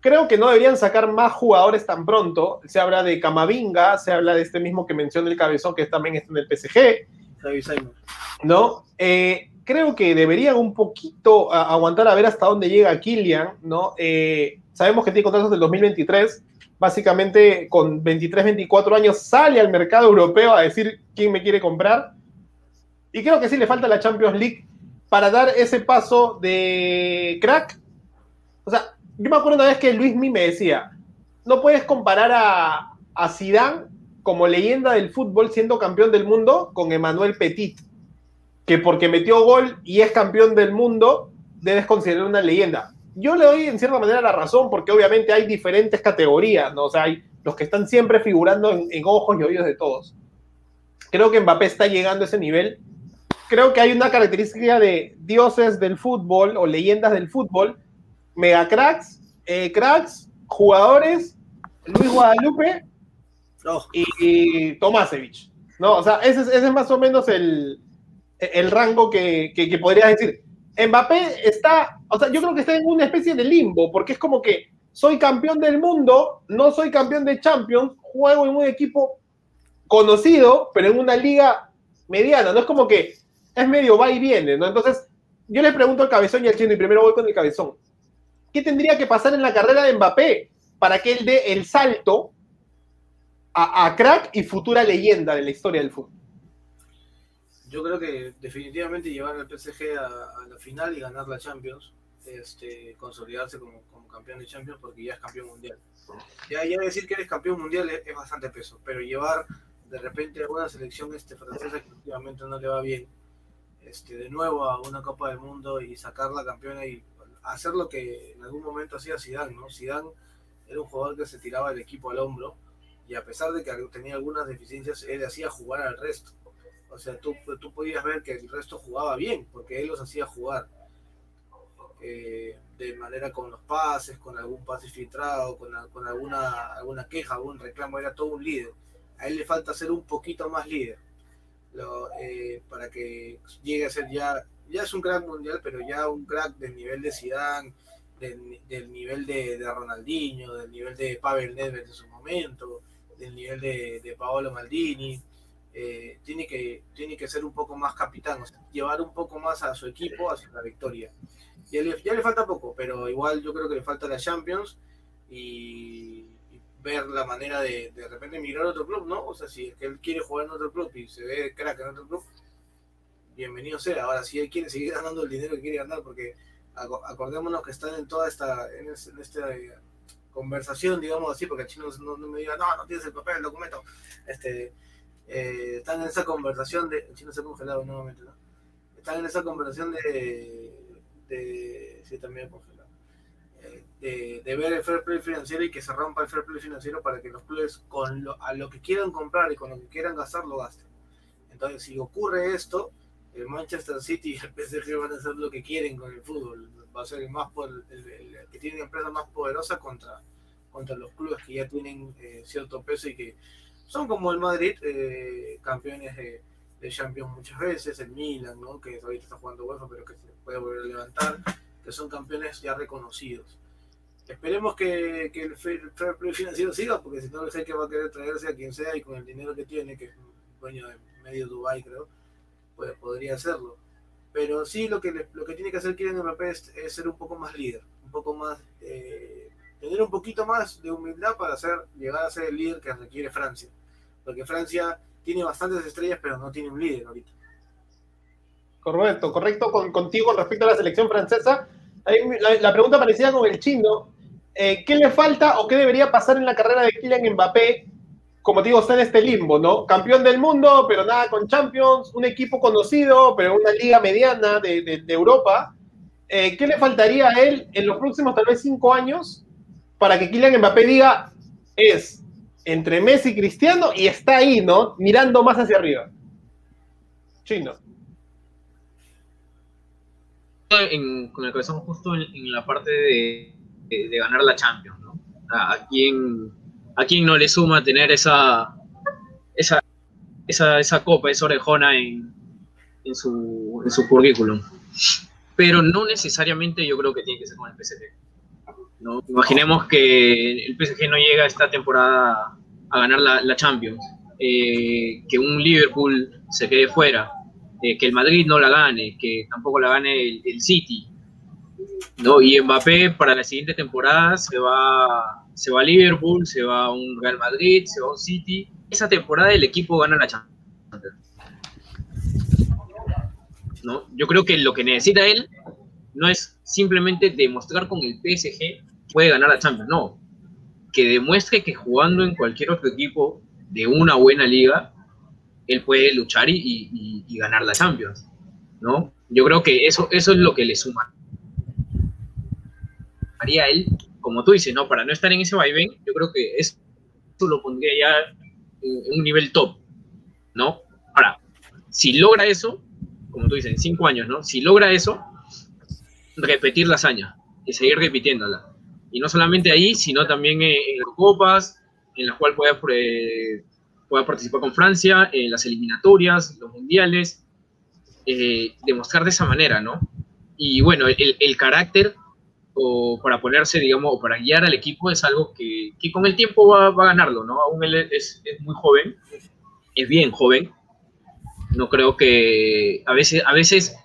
A: Creo que no deberían sacar más jugadores tan pronto. Se habla de Camavinga, se habla de este mismo que mencioné el cabezón, que también está en el PSG. ¿No? Eh, creo que deberían un poquito aguantar a ver hasta dónde llega Kylian, ¿no? Eh, sabemos que tiene contratos del 2023. Básicamente, con 23, 24 años, sale al mercado europeo a decir quién me quiere comprar y creo que sí le falta la Champions League para dar ese paso de crack. O sea, yo me acuerdo una vez que Luis Mi me decía, no puedes comparar a, a Zidane como leyenda del fútbol siendo campeón del mundo con Emmanuel Petit, que porque metió gol y es campeón del mundo, debes considerar una leyenda. Yo le doy en cierta manera la razón porque obviamente hay diferentes categorías, ¿no? O sea, hay los que están siempre figurando en, en ojos y oídos de todos. Creo que Mbappé está llegando a ese nivel creo que hay una característica de dioses del fútbol o leyendas del fútbol, mega cracks, eh, cracks, jugadores, Luis Guadalupe oh. y, y Tomasevich. ¿no? O sea, ese es, ese es más o menos el, el rango que, que, que, podrías decir. Mbappé está, o sea, yo creo que está en una especie de limbo, porque es como que soy campeón del mundo, no soy campeón de Champions, juego en un equipo conocido, pero en una liga mediana, no es como que es medio va y viene, ¿no? Entonces, yo le pregunto al cabezón y al chino, y primero voy con el cabezón. ¿Qué tendría que pasar en la carrera de Mbappé para que él dé el salto a, crack y futura leyenda de la historia del fútbol?
B: Yo creo que definitivamente llevar al PSG a, la final y ganar la Champions, este, consolidarse como, como, campeón de Champions porque ya es campeón mundial. Ya, ya decir que eres campeón mundial es, bastante peso, pero llevar de repente a una selección este, francesa que no le va bien, este, de nuevo a una Copa del Mundo y sacar la campeona y hacer lo que en algún momento hacía Zidane, ¿no? Zidane era un jugador que se tiraba el equipo al hombro y a pesar de que tenía algunas deficiencias, él hacía jugar al resto. O sea, tú, tú podías ver que el resto jugaba bien, porque él los hacía jugar. Eh, de manera con los pases, con algún pase filtrado, con, con alguna, alguna queja, algún reclamo, era todo un líder. A él le falta ser un poquito más líder lo, eh, para que llegue a ser ya, ya es un crack mundial, pero ya un crack del nivel de Zidane, del, del nivel de, de, Ronaldinho, del nivel de Pavel Nedved en su momento, del nivel de, de Paolo Maldini. Eh, tiene, que, tiene que ser un poco más capitán, o sea, llevar un poco más a su equipo hacia la victoria. Ya le, ya le falta poco, pero igual yo creo que le falta la Champions y ver la manera de de repente migrar a otro club, ¿no? O sea, si es que él quiere jugar en otro club y se ve crack en otro club, bienvenido sea. Ahora, si él quiere seguir ganando el dinero que quiere ganar, porque acordémonos que están en toda esta, en, este, en esta conversación, digamos así, porque el chino no, no, me diga, no, no tienes el papel, el documento, este, eh, están en esa conversación de, el chino se ha congelado nuevamente, ¿no? Están en esa conversación de, de sí, también congelado de, ver el fair play financiero y que se rompa el fair play financiero para que los clubes con lo, a lo que quieran comprar y con lo que quieran gastar lo gasten. Entonces, si ocurre esto, el Manchester City y el PSG van a hacer lo que quieren con el fútbol. Va a ser el más por, el, que tiene empresa más poderosa contra, contra los clubes que ya tienen eh, cierto peso y que son como el Madrid, eh, campeones de, de, Champions muchas veces, el Milan, ¿no? que ahorita está jugando UEFA, pero que se puede volver a levantar, que son campeones ya reconocidos. Esperemos que, que el fair play financiero siga, porque si no el que va a querer traerse a quien sea y con el dinero que tiene, que es dueño de medio Dubai creo, pues podría hacerlo. Pero sí lo que, lo que tiene que hacer Kylian Mbappé es, es, ser un poco más líder, un poco más, eh, tener un poquito más de humildad para hacer, llegar a ser el líder que requiere Francia. Porque Francia tiene bastantes estrellas, pero no tiene un líder ahorita.
A: Correcto, correcto con, contigo respecto a la selección francesa. La, la pregunta parecía con el chino. Eh, ¿Qué le falta o qué debería pasar en la carrera de Kylian Mbappé como te digo, está en este limbo, ¿no? Campeón del mundo, pero nada con Champions, un equipo conocido, pero una liga mediana de, Europa. Eh, ¿Qué le faltaría a él en los próximos tal vez cinco años para que Kylian Mbappé diga es entre Messi y Cristiano y está ahí, ¿no? Mirando más hacia arriba. Chino.
C: con el corazón justo en, la parte de, de, ganar la Champions, ¿no? Aquí en ¿A quién no le suma tener esa, esa, esa, esa copa, esa orejona en, en, su, en su currículum? Pero no necesariamente yo creo que tiene que ser con el PSG. ¿no? Imaginemos que el PSG no llega esta temporada a ganar la, la Champions, eh, que un Liverpool se quede fuera, eh, que el Madrid no la gane, que tampoco la gane el City. ¿No? Y Mbappé para la siguiente temporada se va se va a Liverpool, se va a un Real Madrid, se va a un City. Esa temporada el equipo gana la Champions. ¿No? Yo creo que lo que necesita él no es simplemente demostrar con el PSG puede ganar la Champions, no. Que demuestre que jugando en cualquier otro equipo de una buena liga, él puede luchar y, ganar la Champions, ¿no? Yo creo que eso, eso es lo que le suma. Haría él como tú dices, ¿no? Para no estar en ese vaivén, yo creo que eso lo pondría ya en un nivel top, ¿no? Ahora, si logra eso, como tú dices, en cinco años, ¿no? Si logra eso, repetir la hazaña y seguir repitiéndola. Y no solamente ahí, sino también en, las copas, en las cuales pueda, pueda participar con Francia, en las eliminatorias, los mundiales, eh, demostrar de esa manera, ¿no? Y bueno, el carácter o para ponerse, digamos, o para guiar al equipo es algo que, que con el tiempo va, va, a ganarlo, ¿no? Aún él es, es, muy joven, es bien joven. No creo que a veces, a veces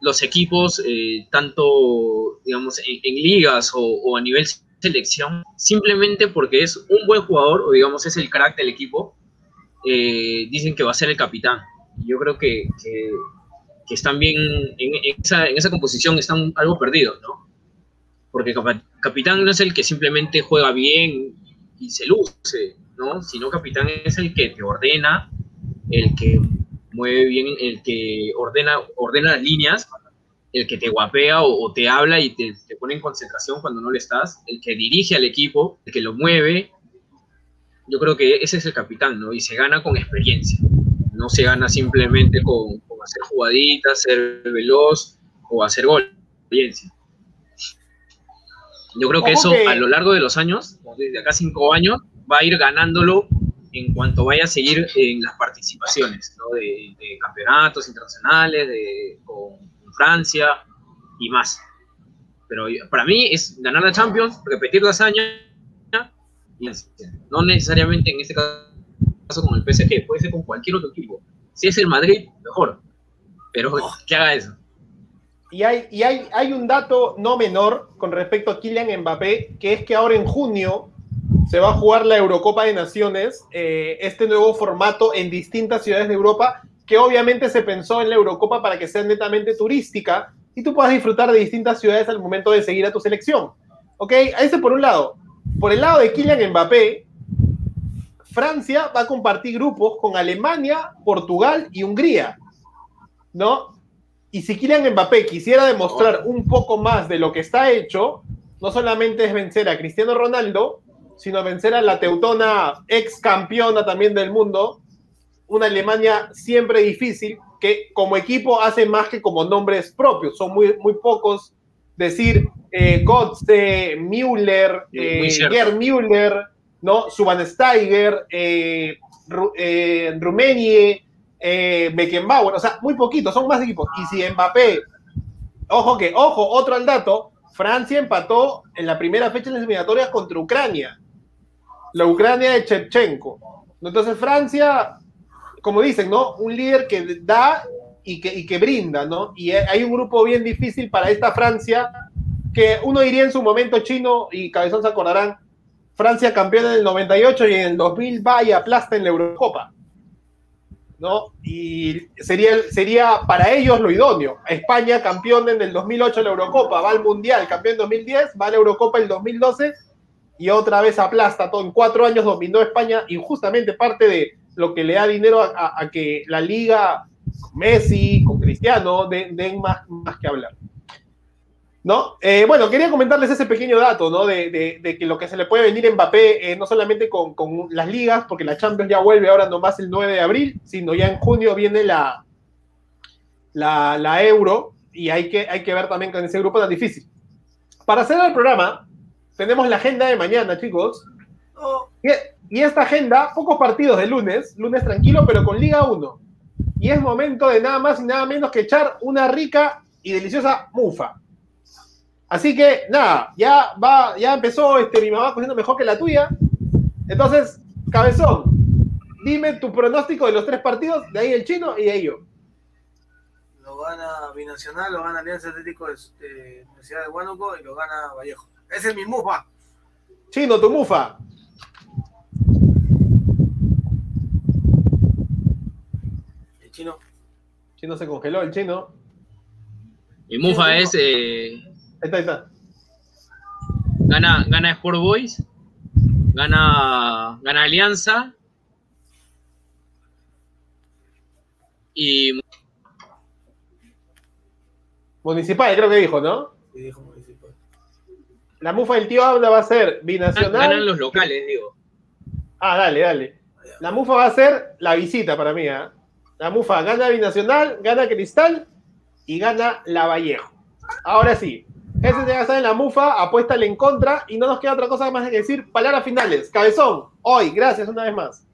C: los equipos, eh, tanto, digamos, en, en ligas o, o, a nivel selección, simplemente porque es un buen jugador o, digamos, es el crack del equipo, eh, dicen que va a ser el capitán. Yo creo que, que, que están bien, en, en, esa, en esa composición están algo perdidos, ¿no? Porque capitán no es el que simplemente juega bien y se luce, ¿no? Sino capitán es el que te ordena, el que mueve bien, el que ordena, ordena las líneas, el que te guapea o, te habla y te, te, pone en concentración cuando no le estás, el que dirige al equipo, el que lo mueve. Yo creo que ese es el capitán, ¿no? Y se gana con experiencia. No se gana simplemente con, con hacer jugaditas, ser veloz o hacer gol. Experiencia. Yo creo que eso que... a lo largo de los años, desde acá cinco años, va a ir ganándolo en cuanto vaya a seguir en las participaciones ¿no? de, de, campeonatos internacionales, de, con Francia y más. Pero para mí es ganar la Champions, repetir la hazaña, y no necesariamente en este caso con el PSG, puede ser con cualquier otro equipo. Si es el Madrid, mejor, pero oh. que haga eso.
A: Y, hay, y hay, hay un dato no menor con respecto a Kylian Mbappé, que es que ahora en junio se va a jugar la Eurocopa de Naciones, eh, este nuevo formato en distintas ciudades de Europa, que obviamente se pensó en la Eurocopa para que sea netamente turística y tú puedas disfrutar de distintas ciudades al momento de seguir a tu selección. ¿Ok? Ese por un lado. Por el lado de Kylian Mbappé, Francia va a compartir grupos con Alemania, Portugal y Hungría. ¿No? Y si Kylian Mbappé quisiera demostrar un poco más de lo que está hecho, no solamente es vencer a Cristiano Ronaldo, sino vencer a la teutona ex campeona también del mundo, una Alemania siempre difícil, que como equipo hace más que como nombres propios. Son muy, muy pocos. Decir eh, Gotze, Müller, eh, Gerd Müller, ¿no? Steiger, eh, eh, Rumenie, eh, Beckenbauer, o sea, muy poquitos, son más equipos. Y si Mbappé, ojo que, ojo, otro al dato, Francia empató en la primera fecha de las eliminatorias contra Ucrania. La Ucrania de Chevchenko. Entonces Francia, como dicen, ¿no? Un líder que da y que, y que brinda, ¿no? Y hay un grupo bien difícil para esta Francia, que uno diría en su momento chino, y Cabezón se acordarán, Francia campeona en el 98 y en el 2000 va y aplasta en la Eurocopa. ¿No? Y sería, sería para ellos lo idóneo. España campeón en el 2008 en la Eurocopa, va al Mundial, campeón en 2010, va a la Eurocopa en el 2012 y otra vez aplasta todo. En cuatro años dominó España y justamente parte de lo que le da dinero a, que la liga, Messi, con Cristiano, den, más, más que hablar. ¿No? Eh, bueno, quería comentarles ese pequeño dato, ¿no? De, que lo que se le puede venir a Mbappé, eh, no solamente con, las ligas, porque la Champions ya vuelve ahora nomás el 9 de abril, sino ya en junio viene la, la, Euro, y hay que, hay que ver también con ese grupo tan difícil. Para hacer el programa, tenemos la agenda de mañana, chicos. Oh. Y, y esta agenda, pocos partidos de lunes, lunes tranquilo, pero con Liga 1. Y es momento de nada más y nada menos que echar una rica y deliciosa mufa. Así que nada, ya va, ya empezó este, mi mamá cogiendo mejor que la tuya. Entonces, cabezón, dime tu pronóstico de los tres partidos, de ahí el chino y de ahí yo.
B: Lo gana Binacional, lo gana Alianza Atlético de eh, Universidad de Huánuco y lo gana Vallejo. Ese es mi mufa.
A: Chino, tu mufa.
B: El chino.
A: Chino se congeló, el chino.
C: Mi mufa es eh,
A: está, ahí está.
C: Gana, gana Sport Boys, gana, gana Alianza y
A: Municipal, creo que dijo, ¿no?
B: Sí, dijo municipal.
A: La mufa del tío habla va a ser binacional.
C: Ganan los locales, digo.
A: Ah, dale, dale. La mufa va a ser la visita para mí, ¿eh? La mufa gana binacional, gana Cristal y gana la Vallejo. Ahora sí, ese ya está en la mufa, apuéstale en contra y no nos queda otra cosa más que decir. Palabras finales. Cabezón, hoy, gracias una vez más.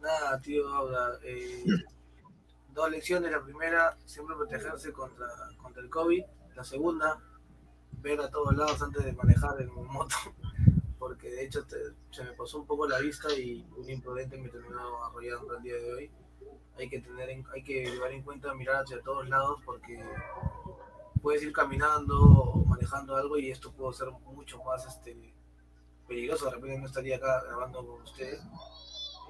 B: Nada, tío, eh, dos lecciones. La primera, siempre protegerse contra, contra el COVID. La segunda, ver a todos lados antes de manejar en moto. Porque de hecho se me pasó un poco la vista y un imprudente me terminó arrollando el día de hoy. Hay que, tener hay que llevar en cuenta mirar hacia todos lados porque puedes ir caminando o manejando algo y esto puede ser mucho más este, peligroso. De repente no estaría acá grabando con ustedes.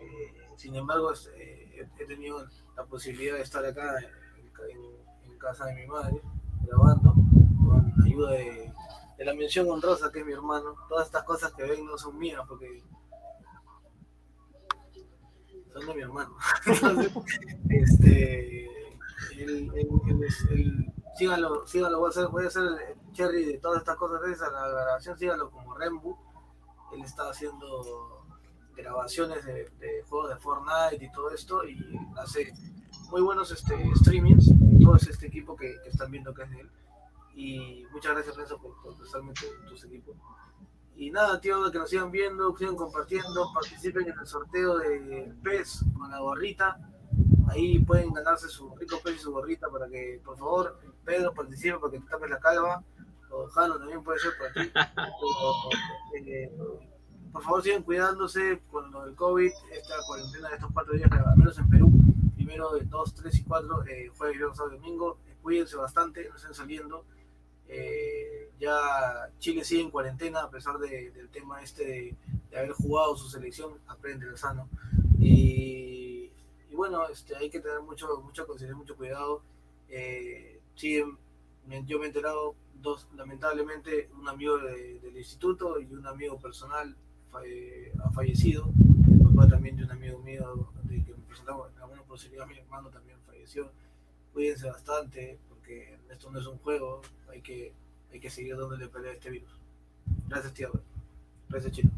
B: Eh, sin embargo, eh, he tenido la posibilidad de estar acá en, casa de mi madre grabando con ayuda de, la mención honrosa que es mi hermano. Todas estas cosas que ven no son mías porque son de mi hermano. este, el, síganlo, síganlo, voy a hacer, voy a hacer el cherry de todas estas cosas de esa, la grabación, síganlo como Rembu, él está haciendo grabaciones de, juegos de Fortnite y todo esto, y hace muy buenos este, streamings, todo es este equipo que, están viendo que es de él, y muchas gracias Renzo por, por prestarme tus equipos. Y nada, tío, que nos sigan viendo, sigan compartiendo, participen en el sorteo de PES con la gorrita. Ahí pueden ganarse su rico pez y su gorrita para que, por favor, Pedro participe para que te tapes la calva. O Jano también puede ser para ti. Eh, por favor, sigan cuidándose con lo del COVID, esta cuarentena de estos cuatro días, al menos en Perú. Primero, de 2, 3 y 4, eh, jueves, viernes, sábado domingo. Eh, cuídense bastante, no estén saliendo. ya Chile sigue en cuarentena a pesar del tema este de, haber jugado su selección, aprende lo sano. Y y bueno, este, hay que tener mucho, mucha conciencia, mucho cuidado. Eh, sí, yo me he enterado, dos, lamentablemente, un amigo del instituto y un amigo personal ha fallecido. El papá también de un amigo mío de que me presentaba en alguna posibilidad, mi hermano también falleció. Cuídense bastante, porque esto no es un juego, hay que, hay que seguir dándole pelea a este virus. Gracias, tío. Gracias, Chino.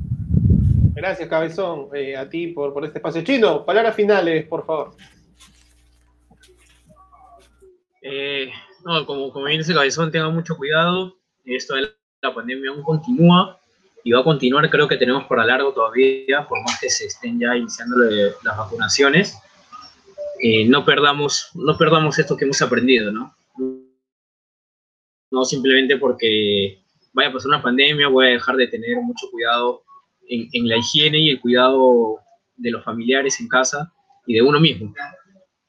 A: Gracias, Cabezón, eh, a ti por, por este espacio. Chino, palabras finales, por favor.
C: Eh, no, como, como bien dice Cabezón, tenga mucho cuidado. Esto de la pandemia aún continúa y va a continuar. Creo que tenemos para largo todavía, por más que se estén ya iniciando las vacunaciones. Eh, no, perdamos, no perdamos esto que hemos aprendido, ¿no? No simplemente porque vaya a pasar una pandemia, voy a dejar de tener mucho cuidado en, en la higiene y el cuidado de los familiares en casa y de uno mismo.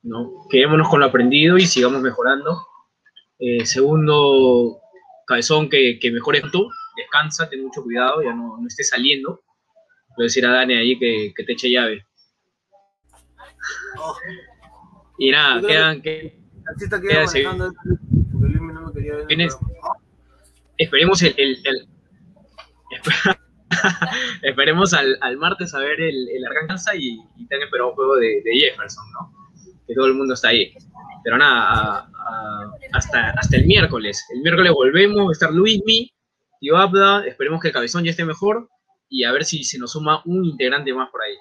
C: ¿No? Quedémonos con lo aprendido y sigamos mejorando. Eh, segundo, cabezón, que, que mejores tú, descansa, ten mucho cuidado, ya no, no estés saliendo. Voy a decir a Dani ahí que, que te eche llave.
B: Oh.
C: Y nada, quedan, que, Queda
B: no el
C: esperemos el, el- el- esperemos al, al martes a ver el, el Arkansas y, y también esperamos un juego de, de Jefferson, ¿no? Que todo el mundo está ahí. Pero nada, hasta, hasta el miércoles. El miércoles volvemos, va a estar Luismi, Tío Abda, esperemos que el Cabezón ya esté mejor y a ver si se nos suma un integrante más por ahí.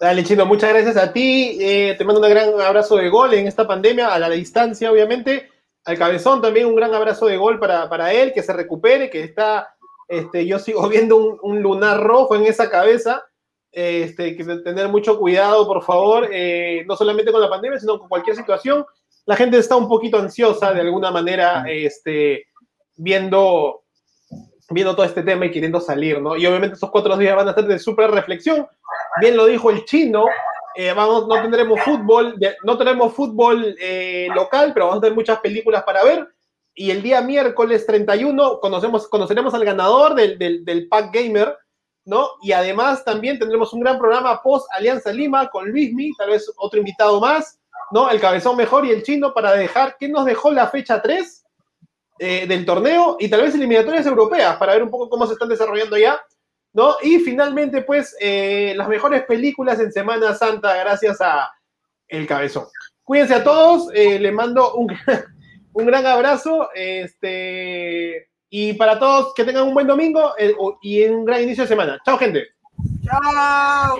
A: Dale, Chino, muchas gracias a ti. Eh, te mando un gran abrazo de gol en esta pandemia, a la distancia, obviamente. Al Cabezón también un gran abrazo de gol para, para él, que se recupere, que está, este, yo sigo viendo un lunar rojo en esa cabeza. Este, que tener mucho cuidado, por favor, eh, no solamente con la pandemia, sino con cualquier situación. La gente está un poquito ansiosa de alguna manera, este, viendo, viendo todo este tema y queriendo salir, ¿no? Y obviamente esos cuatro días van a ser de súper reflexión. Bien lo dijo el chino, eh, vamos, no tendremos fútbol, no tenemos fútbol eh, local, pero vamos a tener muchas películas para ver. Y el día miércoles 31 conocemos, conoceremos al ganador del, del Pack Gamer, ¿no? Y además también tendremos un gran programa post Alianza Lima con Luismi, tal vez otro invitado más, ¿no? El cabezón mejor y el chino para dejar, ¿qué nos dejó la fecha 3 eh, del torneo? Y tal vez eliminatorias europeas para ver un poco cómo se están desarrollando ya, ¿no? Y finalmente, pues, eh, las mejores películas en Semana Santa gracias a El Cabezón. Cuídense a todos, eh, les mando un, un gran abrazo, este, y para todos que tengan un buen domingo eh, y un gran inicio de semana. Chao, gente.
B: ¡Chao!